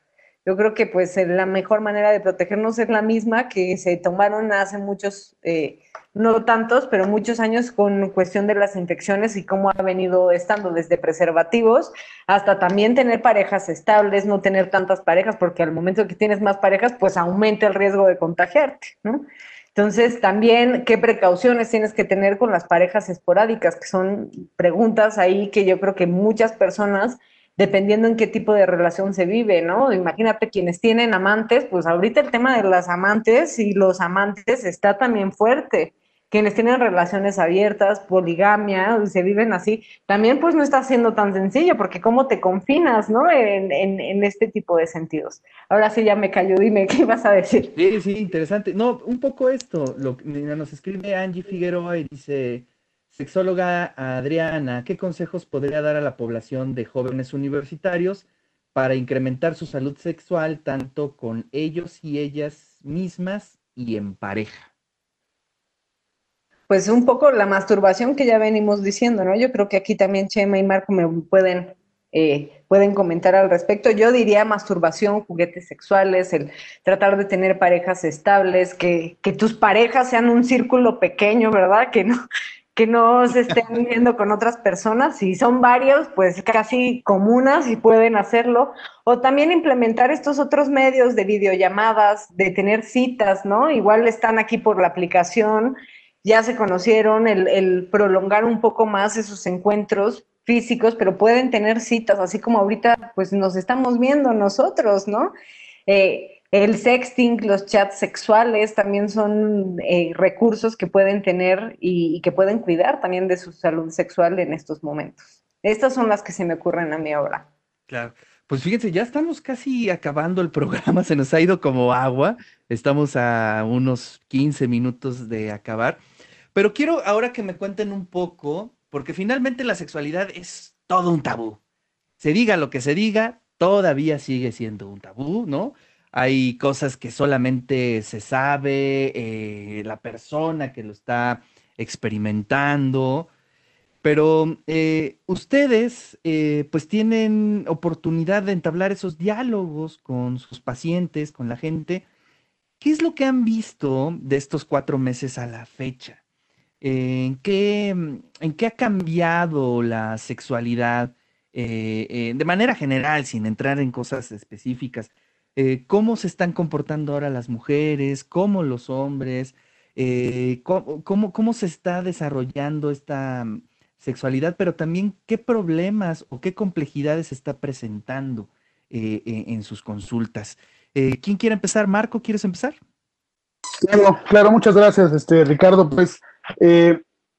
Yo creo que pues la mejor manera de protegernos es la misma que se tomaron hace muchos eh, no tantos, pero muchos años con cuestión de las infecciones y cómo ha venido estando desde preservativos hasta también tener parejas estables, no tener tantas parejas, porque al momento que tienes más parejas, pues aumenta el riesgo de contagiarte, ¿no? Entonces, también, ¿qué precauciones tienes que tener con las parejas esporádicas? Que son preguntas ahí que yo creo que muchas personas dependiendo en qué tipo de relación se vive, ¿no? Imagínate quienes tienen amantes, pues ahorita el tema de las amantes y los amantes está también fuerte quienes tienen relaciones abiertas, poligamia, se viven así, también pues no está siendo tan sencillo, porque cómo te confinas, ¿no? En, en, este tipo de sentidos. Ahora sí ya me cayó, dime, ¿qué vas a decir? Sí, sí, interesante. No, un poco esto, lo, nos escribe Angie Figueroa y dice, sexóloga Adriana, ¿qué consejos podría dar a la población de jóvenes universitarios para incrementar su salud sexual tanto con ellos y ellas mismas y en pareja? Pues un poco la masturbación que ya venimos diciendo, ¿no? Yo creo que aquí también Chema y Marco me pueden, eh, pueden comentar al respecto. Yo diría masturbación, juguetes sexuales, el tratar de tener parejas estables, que, que tus parejas sean un círculo pequeño, ¿verdad? Que no, que no se estén viendo con otras personas. Si son varios, pues casi comunas y pueden hacerlo. O también implementar estos otros medios de videollamadas, de tener citas, ¿no? Igual están aquí por la aplicación ya se conocieron, el, prolongar un poco más esos encuentros físicos, pero pueden tener citas, así como ahorita pues nos estamos viendo nosotros, ¿no? Eh, el sexting, los chats sexuales también son eh, recursos que pueden tener y, que pueden cuidar también de su salud sexual en estos momentos. Estas son las que se me ocurren a mí ahora. Claro. Pues fíjense, ya estamos casi acabando el programa, se nos ha ido como agua, estamos a unos 15 minutos de acabar. Pero quiero ahora que me cuenten un poco, porque finalmente la sexualidad es todo un tabú. Se diga lo que se diga, todavía sigue siendo un tabú, ¿no? Hay cosas que solamente se sabe, eh, la persona que lo está experimentando. Pero eh, ustedes eh, pues tienen oportunidad de entablar esos diálogos con sus pacientes, con la gente. ¿Qué es lo que han visto de estos cuatro meses a la fecha? ¿En qué, en qué ha cambiado la sexualidad eh, de manera general, sin entrar en cosas específicas? ¿Cómo se están comportando ahora las mujeres? ¿Cómo los hombres? ¿cómo, cómo, cómo se está desarrollando esta sexualidad, pero también qué problemas o qué complejidades está presentando eh, eh, en sus consultas. Eh, ¿Quién quiere empezar? Marco, ¿quieres empezar? Claro, claro, muchas gracias, este, Ricardo. Pues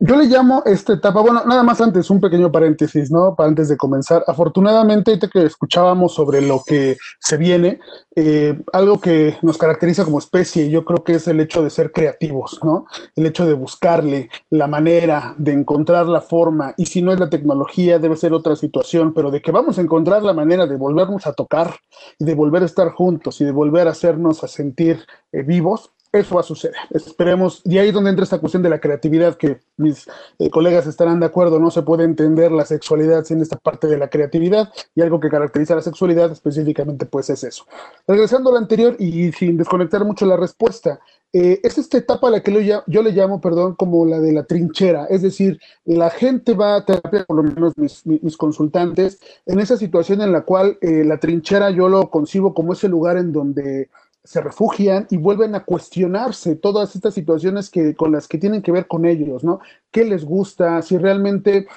yo le llamo esta etapa, bueno, nada más antes, un pequeño paréntesis, ¿no? Para antes de comenzar. Afortunadamente, ahorita que escuchábamos sobre lo que se viene, eh, algo que nos caracteriza como especie, yo creo que es el hecho de ser creativos, ¿no? El hecho de buscarle la manera, de encontrar la forma, y si no es la tecnología, debe ser otra situación, pero de que vamos a encontrar la manera de volvernos a tocar y de volver a estar juntos y de volver a hacernos a sentir eh, vivos, eso va a suceder. Esperemos, y ahí es donde entra esta cuestión de la creatividad, que mis eh, colegas estarán de acuerdo, no se puede entender la sexualidad sin esta parte de la creatividad, y algo que caracteriza la sexualidad específicamente, pues es eso. Regresando a lo anterior y sin desconectar mucho la respuesta, eh, es esta etapa a la que yo, le llamo, perdón, como la de la trinchera, es decir, la gente va a terapia, por lo menos mis, consultantes, en esa situación en la cual eh, la trinchera yo lo concibo como ese lugar en donde se refugian y vuelven a cuestionarse todas estas situaciones que, con las que tienen que ver con ellos, ¿no? ¿Qué les gusta? Si realmente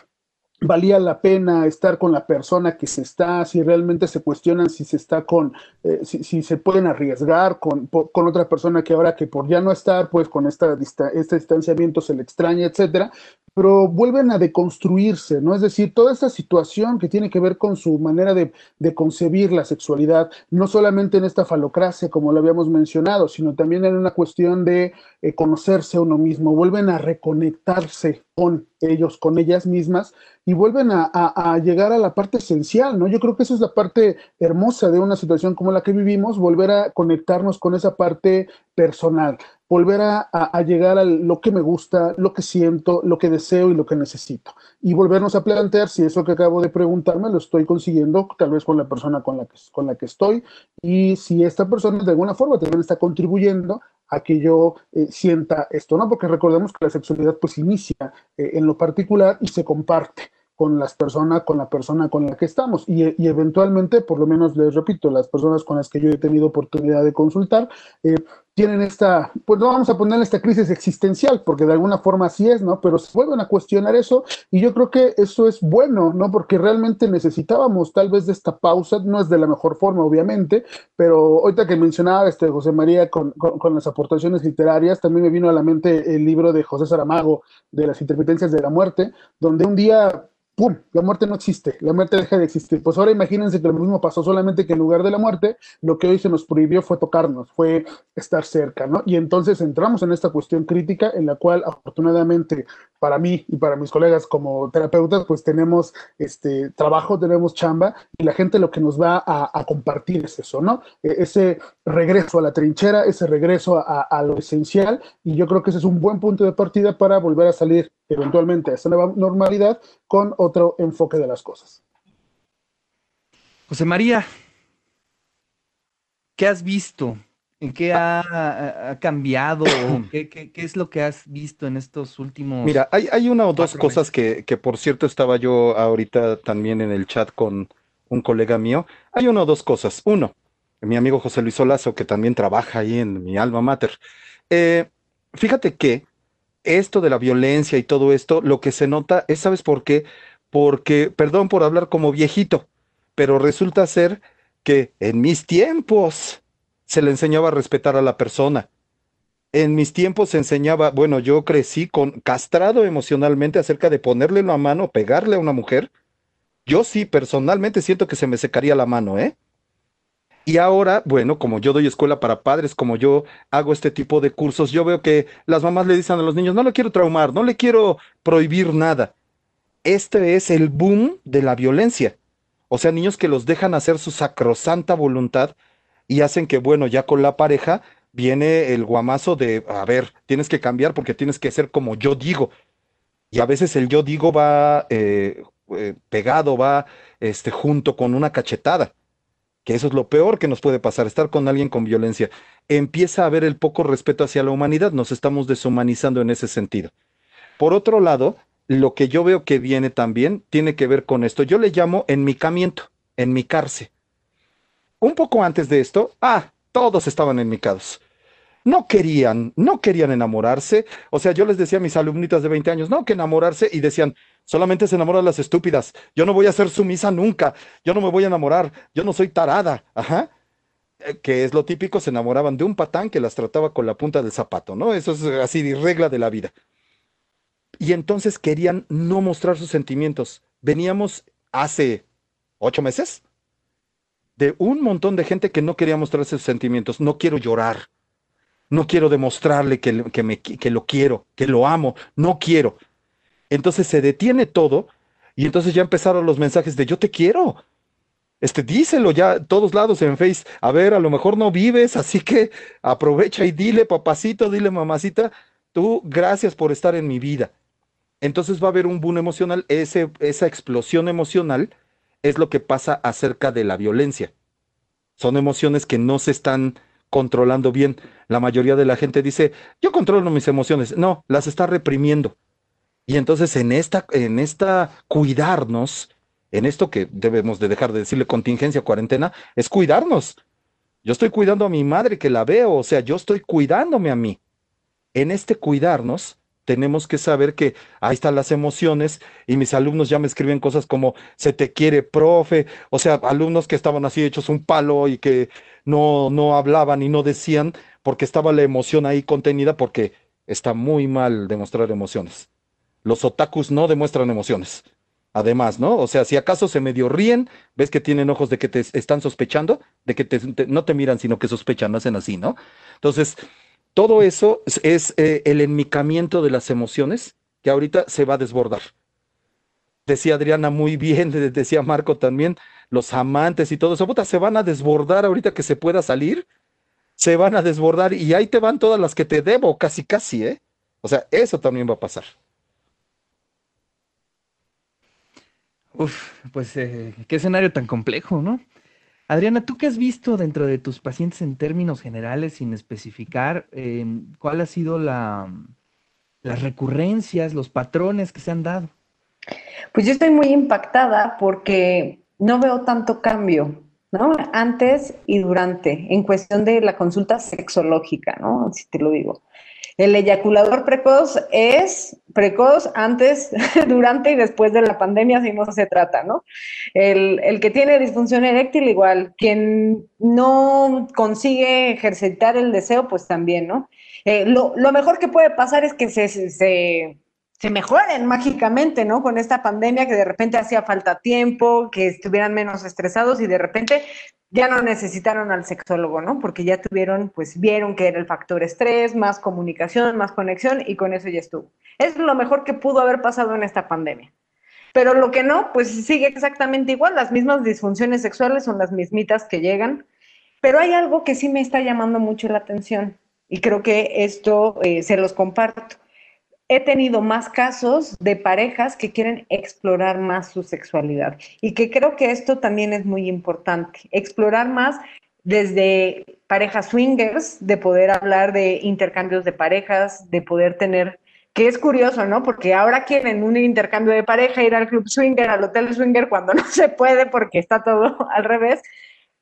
valía la pena estar con la persona que se está, si realmente se cuestionan si se está con, eh, si, se pueden arriesgar con, con, otra persona que ahora que por ya no estar, pues con esta, este distanciamiento se le extraña, etcétera, pero vuelven a deconstruirse, ¿no? Es decir, toda esta situación que tiene que ver con su manera de, de concebir la sexualidad, no solamente en esta falocracia, como lo habíamos mencionado, sino también en una cuestión de eh, conocerse a uno mismo, vuelven a reconectarse con ellos, con ellas mismas, y vuelven a, llegar a la parte esencial, ¿no? Yo creo que esa es la parte hermosa de una situación como la que vivimos, volver a conectarnos con esa parte personal, volver a, llegar a lo que me gusta, lo que siento, lo que deseo y lo que necesito. Y volvernos a plantear si eso que acabo de preguntarme lo estoy consiguiendo tal vez con la persona con la que, con la que estoy y si esta persona de alguna forma también está contribuyendo a que yo eh, sienta esto, ¿no? Porque recordemos que la sexualidad pues inicia eh, en lo particular y se comparte con las personas, con la persona con la que estamos. Y, y, eventualmente, por lo menos les repito, las personas con las que yo he tenido oportunidad de consultar, eh, tienen esta, pues no vamos a poner esta crisis existencial, porque de alguna forma así es, ¿no? Pero se vuelven a cuestionar eso y yo creo que eso es bueno, ¿no? Porque realmente necesitábamos tal vez de esta pausa, no es de la mejor forma, obviamente, pero ahorita que mencionaba este José María con, con, las aportaciones literarias, también me vino a la mente el libro de José Saramago, de las intermitencias de la muerte, donde un día ¡pum! La muerte no existe, la muerte deja de existir. Pues ahora imagínense que lo mismo pasó, solamente que en lugar de la muerte, lo que hoy se nos prohibió fue tocarnos, fue estar cerca, ¿no? Y entonces entramos en esta cuestión crítica en la cual afortunadamente para mí y para mis colegas como terapeutas, pues tenemos este trabajo, tenemos chamba y la gente lo que nos va a, compartir es eso, ¿no? E, ese regreso a la trinchera, ese regreso a, a lo esencial y yo creo que ese es un buen punto de partida para volver a salir eventualmente a esta nueva normalidad con otro enfoque de las cosas. José María, ¿qué has visto? ¿En qué ha, cambiado? ¿Qué, es lo que has visto en estos últimos? Mira, hay, una o dos cosas que, que, por cierto, estaba yo ahorita también en el chat con un colega mío. Hay una o dos cosas. Uno, mi amigo José Luis Olazo, que también trabaja ahí en mi alma mater. Eh, fíjate que esto de la violencia y todo esto, lo que se nota es, ¿sabes por qué? Porque, perdón por hablar como viejito, pero resulta ser que en mis tiempos se le enseñaba a respetar a la persona. En mis tiempos se enseñaba, bueno, yo crecí con castrado emocionalmente acerca de ponerle la mano, pegarle a una mujer. Yo sí, personalmente siento que se me secaría la mano, ¿eh? Y ahora, bueno, como yo doy escuela para padres, como yo hago este tipo de cursos, yo veo que las mamás le dicen a los niños, no le quiero traumar, no le quiero prohibir nada. Este es el boom de la violencia. O sea, niños que los dejan hacer su sacrosanta voluntad y hacen que, bueno, ya con la pareja viene el guamazo de, a ver, tienes que cambiar porque tienes que ser como yo digo. Y a veces el yo digo va eh, eh, pegado, va este, junto con una cachetada, que eso es lo peor que nos puede pasar, estar con alguien con violencia. Empieza a haber el poco respeto hacia la humanidad, nos estamos deshumanizando en ese sentido. Por otro lado, lo que yo veo que viene también tiene que ver con esto. Yo le llamo enmicamiento, enmicarse. Un poco antes de esto, ah, todos estaban enmicados. No querían, no querían enamorarse. O sea, yo les decía a mis alumnitas de 20 años, no, que enamorarse, y decían, solamente se enamoran las estúpidas. Yo no voy a ser sumisa nunca. Yo no me voy a enamorar. Yo no soy tarada. Ajá. Eh, que es lo típico, se enamoraban de un patán que las trataba con la punta del zapato, ¿no? Eso es así, regla de la vida y entonces querían no mostrar sus sentimientos. Veníamos hace ocho meses de un montón de gente que no quería mostrar sus sentimientos. No quiero llorar, no quiero demostrarle que, que, lo quiero, que lo amo, no quiero. Entonces se detiene todo y entonces ya empezaron los mensajes de yo te quiero. Este, díselo ya todos lados en Face. A ver, a lo mejor no vives, así que aprovecha y dile, papacito, dile, mamacita, tú gracias por estar en mi vida entonces va a haber un boom emocional, esa explosión emocional es lo que pasa acerca de la violencia. Son emociones que no se están controlando bien. La mayoría de la gente dice, yo controlo mis emociones. No, las está reprimiendo. Y entonces en esta, en esta cuidarnos, en esto que debemos de dejar de decirle contingencia, cuarentena, es cuidarnos. Yo estoy cuidando a mi madre que la veo, o sea, yo estoy cuidándome a mí. En este cuidarnos, tenemos que saber que ahí están las emociones y mis alumnos ya me escriben cosas como se te quiere, profe, o sea, alumnos que estaban así hechos un palo y que no, no hablaban y no decían porque estaba la emoción ahí contenida porque está muy mal demostrar emociones. Los otakus no demuestran emociones. Además, ¿no? O sea, si acaso se medio ríen, ves que tienen ojos de que te están sospechando, de que no te miran, sino que sospechan, hacen así, ¿no? Entonces, todo eso es, eh, el enmicamiento de las emociones que ahorita se va a desbordar. Decía Adriana muy bien, decía Marco también, los amantes y todo eso, puta, se van a desbordar ahorita que se pueda salir, se van a desbordar y ahí te van todas las que te debo, casi, casi, ¿eh? O sea, eso también va a pasar. Uf, pues eh, qué escenario tan complejo, ¿no? Adriana, ¿tú qué has visto dentro de tus pacientes en términos generales, sin especificar, em, cuál ha sido la, las recurrencias, los patrones que se han dado? Pues yo estoy muy impactada porque no veo tanto cambio, ¿no? Antes y durante, en cuestión de la consulta sexológica, ¿no? Si te lo digo. El eyaculador precoz es precoz antes, durante y después de la pandemia, si no se trata, ¿no? El, que tiene disfunción eréctil, igual. Quien no consigue ejercitar el deseo, pues también, ¿no? Eh, lo, mejor que puede pasar es que se, se, se mejoren mágicamente, ¿no? Con esta pandemia que de repente hacía falta tiempo, que estuvieran menos estresados y de repente ya no necesitaron al sexólogo, ¿no? Porque ya tuvieron, pues vieron que era el factor estrés, más comunicación, más conexión y con eso ya estuvo. Es lo mejor que pudo haber pasado en esta pandemia. Pero lo que no, pues sigue exactamente igual, las mismas disfunciones sexuales son las mismitas que llegan, pero hay algo que sí me está llamando mucho la atención y creo que esto eh, se los comparto he tenido más casos de parejas que quieren explorar más su sexualidad y que creo que esto también es muy importante, explorar más desde parejas swingers, de poder hablar de intercambios de parejas, de poder tener, que es curioso, ¿no? Porque ahora quieren un intercambio de pareja, ir al club swinger, al hotel swinger, cuando no se puede porque está todo al revés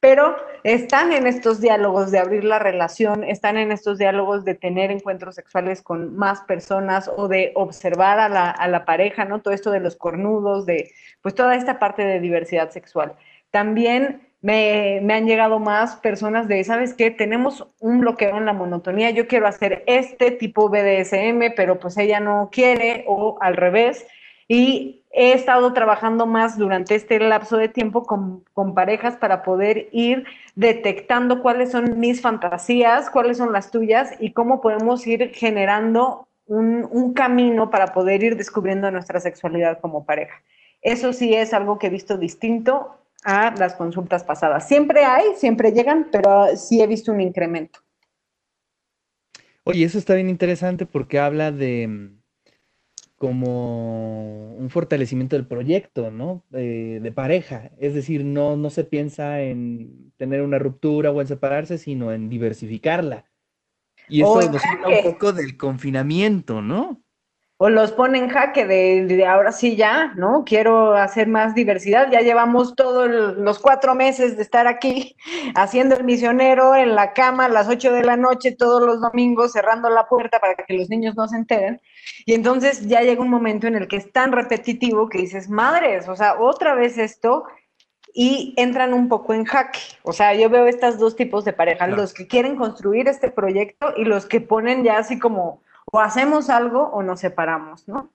pero están en estos diálogos de abrir la relación, están en estos diálogos de tener encuentros sexuales con más personas o de observar a la, pareja, ¿no? Todo esto de los cornudos, de pues toda esta parte de diversidad sexual. También me, me, han llegado más personas de, ¿sabes qué? Tenemos un bloqueo en la monotonía, yo quiero hacer este tipo BDSM, pero pues ella no quiere o al revés. Y he estado trabajando más durante este lapso de tiempo con, parejas para poder ir detectando cuáles son mis fantasías, cuáles son las tuyas y cómo podemos ir generando un, un, camino para poder ir descubriendo nuestra sexualidad como pareja. Eso sí es algo que he visto distinto a las consultas pasadas. Siempre hay, siempre llegan, pero sí he visto un incremento. Oye, eso está bien interesante porque habla de como un fortalecimiento del proyecto, ¿no? Eh, de pareja. Es decir, no, no se piensa en tener una ruptura o en separarse, sino en diversificarla. Y eso nos habla un poco del confinamiento, ¿no? O los pone en jaque de, ahora sí ya, ¿no? Quiero hacer más diversidad. Ya llevamos todos los cuatro meses de estar aquí haciendo el misionero en la cama a las ocho de la noche todos los domingos, cerrando la puerta para que los niños no se enteren. Y entonces ya llega un momento en el que es tan repetitivo que dices, madres, o sea, otra vez esto. Y entran un poco en jaque. O sea, yo veo estos dos tipos de parejas, los que quieren construir este proyecto y los que ponen ya así como, o hacemos algo o nos separamos, ¿no?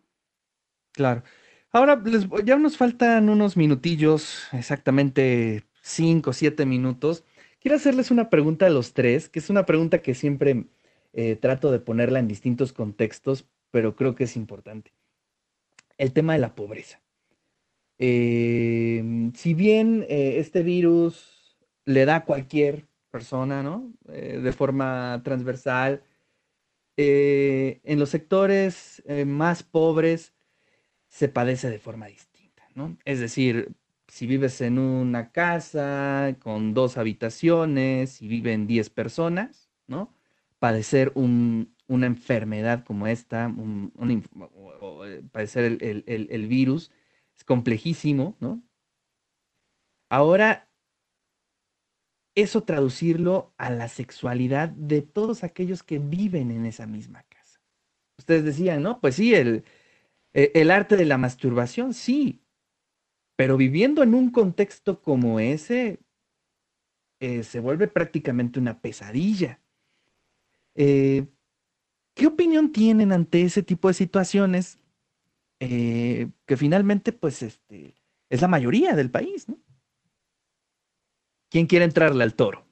Claro. Ahora ya nos faltan unos minutillos, exactamente cinco, siete minutos. Quiero hacerles una pregunta a los tres, que es una pregunta que siempre eh, trato de ponerla en distintos contextos, pero creo que es importante. El tema de la pobreza. Eh, si bien eh, este virus le da a cualquier persona, ¿no? de forma transversal, eh, en los sectores eh, más pobres se padece de forma distinta, ¿no? Es decir, si vives en una casa con dos habitaciones y viven 10 personas, ¿no? Padecer una enfermedad como esta, eh, padecer el, virus, es complejísimo, ¿no? Ahora, eso traducirlo a la sexualidad de todos aquellos que viven en esa misma casa. Ustedes decían, ¿no? Pues sí, el, e, el arte de la masturbación, sí, pero viviendo en un contexto como ese, eh, se vuelve prácticamente una pesadilla. Eh, ¿Qué opinión tienen ante ese tipo de situaciones eh, que finalmente, pues, este, es la mayoría del país, ¿no? ¿Quién quiere entrarle al toro?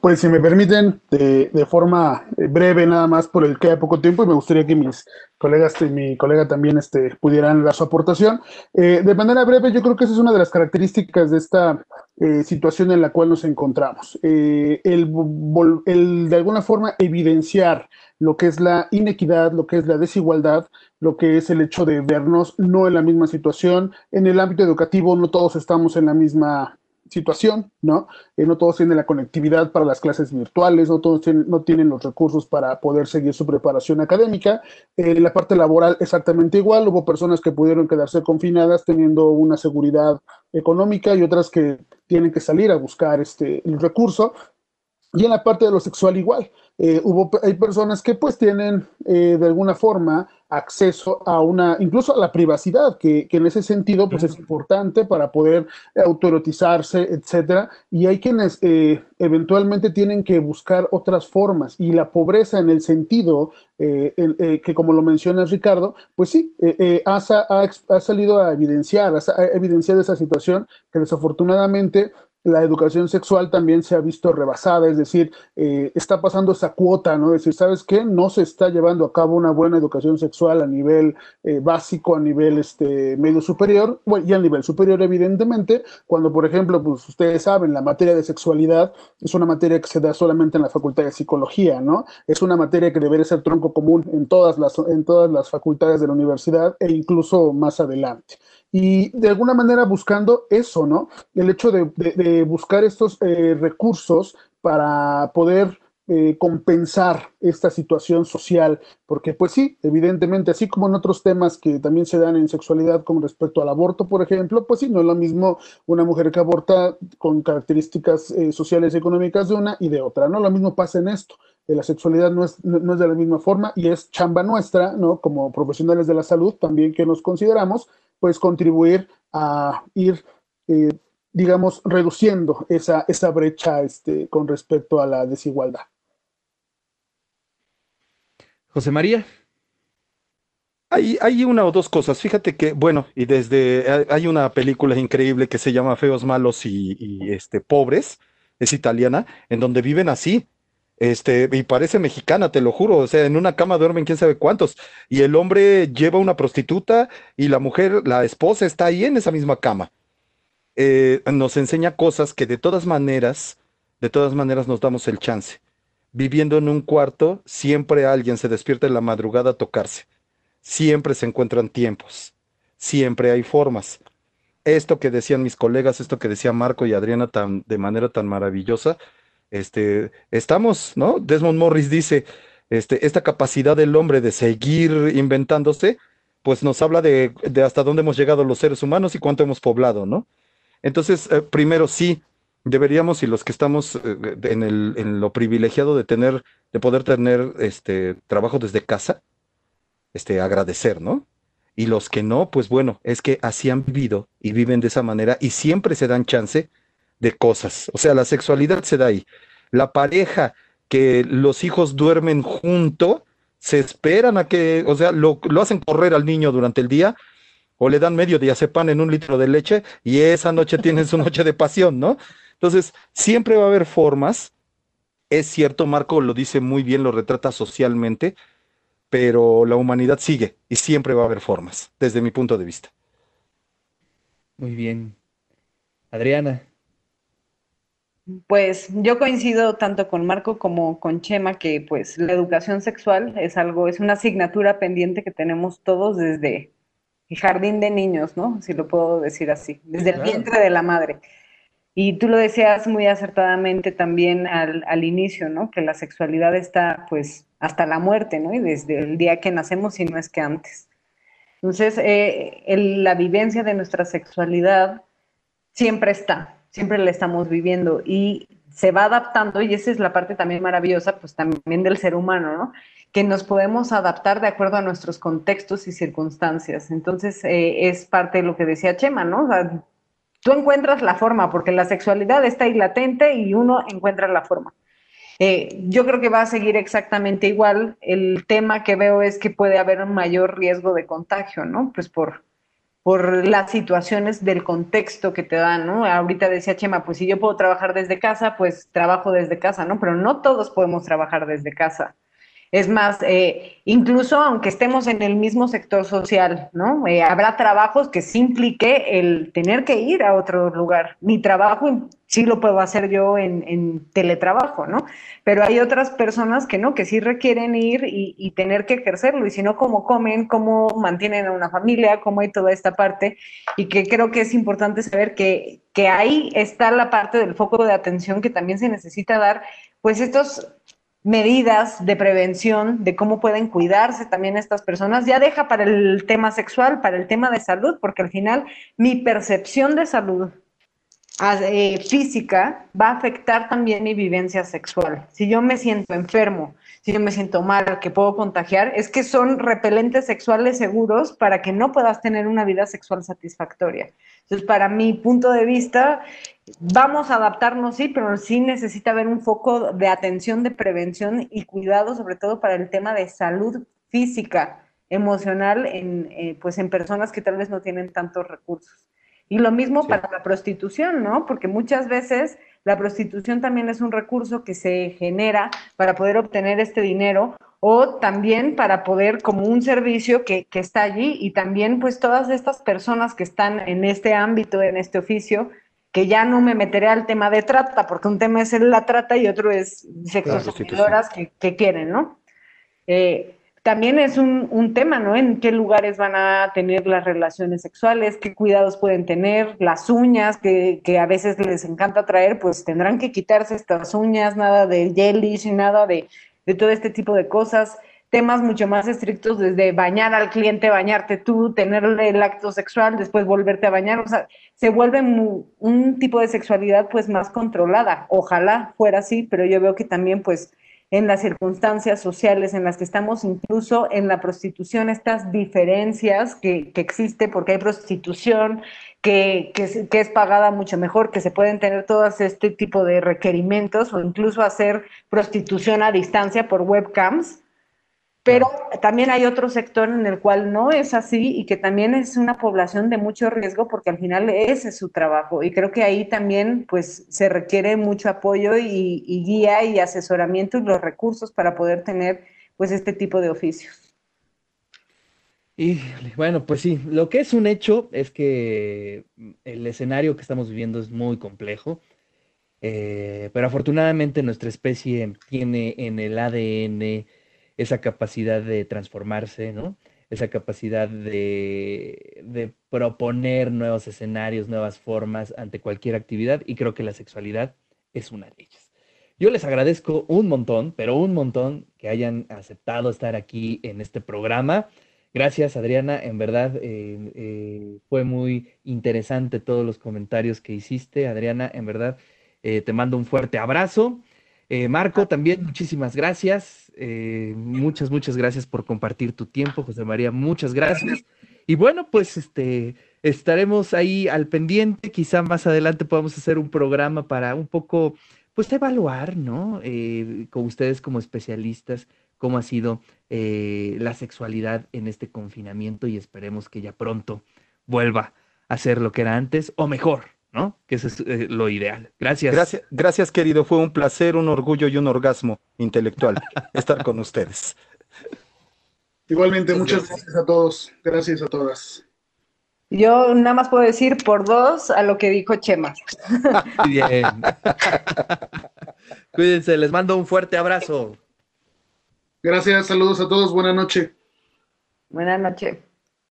Pues si me permiten, de, forma eh, breve nada más por el que hay poco tiempo y me gustaría que mis colegas y mi colega también este, pudieran dar su aportación. Eh, de manera breve, yo creo que esa es una de las características de esta eh, situación en la cual nos encontramos. el, el, de alguna forma, evidenciar lo que es la inequidad, lo que es la desigualdad, lo que es el hecho de vernos no en la misma situación. En el ámbito educativo no todos estamos en la misma situación, ¿no? Eh, no todos tienen la conectividad para las clases virtuales, no todos tienen, no tienen los recursos para poder seguir su preparación académica. En la parte laboral exactamente igual, hubo personas que pudieron quedarse confinadas teniendo una seguridad económica y otras que tienen que salir a buscar este, el recurso. Y en la parte de lo sexual igual, eh, hubo, hay personas que pues tienen eh, de alguna forma acceso a una, incluso a la privacidad, que, en ese sentido pues es importante para poder autoerotizarse, etcétera, y hay quienes eh, eventualmente tienen que buscar otras formas, y la pobreza en el sentido que como lo menciona Ricardo, pues sí, ha, ha, ha, salido a evidenciar, ha evidenciado esa situación que desafortunadamente la educación sexual también se ha visto rebasada, es decir, eh, está pasando esa cuota, ¿no? Es decir, ¿sabes qué? No se está llevando a cabo una buena educación sexual a nivel eh, básico, a nivel este, medio superior, bueno, y a nivel superior, evidentemente, cuando, por ejemplo, pues ustedes saben, la materia de sexualidad es una materia que se da solamente en la facultad de psicología, ¿no? Es una materia que debería ser tronco común en todas las, en todas las facultades de la universidad e incluso más adelante y de alguna manera buscando eso, ¿no? El hecho de, buscar estos eh, recursos para poder eh, compensar esta situación social, porque pues sí, evidentemente, así como en otros temas que también se dan en sexualidad con respecto al aborto, por ejemplo, pues sí, no es lo mismo una mujer que aborta con características eh, sociales y económicas de una y de otra, ¿no? Lo mismo pasa en esto. La sexualidad no es, no es de la misma forma y es chamba nuestra, ¿no? Como profesionales de la salud también que nos consideramos, pues contribuir a ir, eh, digamos, reduciendo esa, esa brecha este, con respecto a la desigualdad. José María. Hay, hay, una o dos cosas. Fíjate que, bueno, y desde hay una película increíble que se llama Feos, Malos y, y este, Pobres, es italiana, en donde viven así. Este, y parece mexicana, te lo juro. O sea, en una cama duermen quién sabe cuántos. Y el hombre lleva una prostituta y la mujer, la esposa, está ahí en esa misma cama. Eh, nos enseña cosas que de todas maneras, de todas maneras nos damos el chance. Viviendo en un cuarto, siempre alguien se despierta en la madrugada a tocarse. siempre se encuentran tiempos, siempre hay formas. Esto que decían mis colegas, esto que decía Marco y Adriana tan, de manera tan maravillosa, este, estamos, ¿no? Desmond Morris dice, este, esta capacidad del hombre de seguir inventándose, pues nos habla de, hasta dónde hemos llegado los seres humanos y cuánto hemos poblado, ¿no? Entonces, eh, primero sí, deberíamos, y los que estamos eh, en, el, en, lo privilegiado de tener, de poder tener este trabajo desde casa, este, agradecer, ¿no? Y los que no, pues bueno, es que así han vivido y viven de esa manera y siempre se dan chance de cosas. O sea, la sexualidad se da ahí. La pareja, que los hijos duermen junto, se esperan a que, o sea, lo, lo hacen correr al niño durante el día o le dan medio pan en un litro de leche y esa noche tienen su noche de pasión, ¿no? Entonces, siempre va a haber formas. Es cierto, Marco lo dice muy bien, lo retrata socialmente, pero la humanidad sigue y siempre va a haber formas, desde mi punto de vista. Muy bien. Adriana. Pues yo coincido tanto con Marco como con Chema que pues la educación sexual es algo, es una asignatura pendiente que tenemos todos desde el jardín de niños, ¿no? Si lo puedo decir así, desde el vientre de la madre. Y tú lo decías muy acertadamente también al, al, inicio, ¿no? Que la sexualidad está pues hasta la muerte, ¿no? Y desde el día que nacemos, si no es que antes. Entonces, eh, la vivencia de nuestra sexualidad siempre está, siempre la estamos viviendo y se va adaptando, y esa es la parte también maravillosa, pues también del ser humano, ¿no? Que nos podemos adaptar de acuerdo a nuestros contextos y circunstancias. Entonces, eh, es parte de lo que decía Chema, ¿no? tú encuentras la forma, porque la sexualidad está ahí latente y uno encuentra la forma. Eh, yo creo que va a seguir exactamente igual. El tema que veo es que puede haber un mayor riesgo de contagio, ¿no? Pues por, por las situaciones del contexto que te dan, ¿no? Ahorita decía Chema, pues si yo puedo trabajar desde casa, pues trabajo desde casa, ¿no? Pero no todos podemos trabajar desde casa. Es más, eh, incluso aunque estemos en el mismo sector social, ¿no? Eh, habrá trabajos que sí implique el tener que ir a otro lugar. Mi trabajo sí lo puedo hacer yo en, teletrabajo, ¿no? Pero hay otras personas que no, que sí requieren ir y, tener que ejercerlo, y si no, cómo comen, cómo mantienen a una familia, cómo hay toda esta parte, y que creo que es importante saber que, que ahí está la parte del foco de atención que también se necesita dar, pues estos medidas de prevención de cómo pueden cuidarse también estas personas, ya deja para el tema sexual, para el tema de salud, porque al final mi percepción de salud ah, eh, física va a afectar también mi vivencia sexual. Si yo me siento enfermo, si yo me siento mal, que puedo contagiar, es que son repelentes sexuales seguros para que no puedas tener una vida sexual satisfactoria. Entonces, para mi punto de vista, vamos a adaptarnos, sí, pero sí necesita haber un foco de atención, de prevención y cuidado, sobre todo para el tema de salud física, emocional, en, eh, pues en personas que tal vez no tienen tantos recursos. Y lo mismo para la prostitución, ¿no? Porque muchas veces la prostitución también es un recurso que se genera para poder obtener este dinero o también para poder como un servicio que, que está allí y también pues todas estas personas que están en este ámbito, en este oficio, que ya no me meteré al tema de trata, porque un tema es la trata y otro es sexo que, que, quieren, ¿no? Eh, también es un, tema, ¿no? En qué lugares van a tener las relaciones sexuales, qué cuidados pueden tener, las uñas que, que a veces les encanta traer, pues tendrán que quitarse estas uñas, nada de y nada de, de todo este tipo de cosas temas mucho más estrictos desde bañar al cliente, bañarte tú, tenerle el acto sexual, después volverte a bañar, o sea, se vuelve un tipo de sexualidad pues más controlada. Ojalá fuera así, pero yo veo que también pues en las circunstancias sociales en las que estamos, incluso en la prostitución, estas diferencias que, que existe, porque hay prostitución que, que, que, es pagada mucho mejor, que se pueden tener todos este tipo de requerimientos o incluso hacer prostitución a distancia por webcams, pero también hay otro sector en el cual no es así y que también es una población de mucho riesgo porque al final ese es su trabajo. Y creo que ahí también pues se requiere mucho apoyo y, guía y asesoramiento y los recursos para poder tener pues este tipo de oficios. Y bueno, pues sí, lo que es un hecho es que el escenario que estamos viviendo es muy complejo, eh, pero afortunadamente nuestra especie tiene en el ADN esa capacidad de transformarse, ¿no? esa capacidad de, proponer nuevos escenarios, nuevas formas ante cualquier actividad y creo que la sexualidad es una de ellas. Yo les agradezco un montón, pero un montón que hayan aceptado estar aquí en este programa. Gracias, Adriana. En verdad eh, eh, fue muy interesante todos los comentarios que hiciste. Adriana, en verdad, eh, te mando un fuerte abrazo. Marco, también muchísimas gracias. muchas, muchas gracias por compartir tu tiempo. José María, muchas gracias. Y bueno, pues este, estaremos ahí al pendiente. Quizá más adelante podamos hacer un programa para un poco pues evaluar, ¿no? Eh, con ustedes como especialistas, cómo ha sido eh, la sexualidad en este confinamiento y esperemos que ya pronto vuelva a ser lo que era antes o mejor, ¿no? Que eso es eh, lo ideal. Gracias. Gracias, gracias, querido. Fue un placer, un orgullo y un orgasmo intelectual estar con ustedes. Igualmente, muchas gracias a todos. Gracias a todas. Yo nada más puedo decir por dos a lo que dijo Chema. Bien. Cuídense, les mando un fuerte abrazo. Gracias, saludos a todos, buena noche. Buenas noches.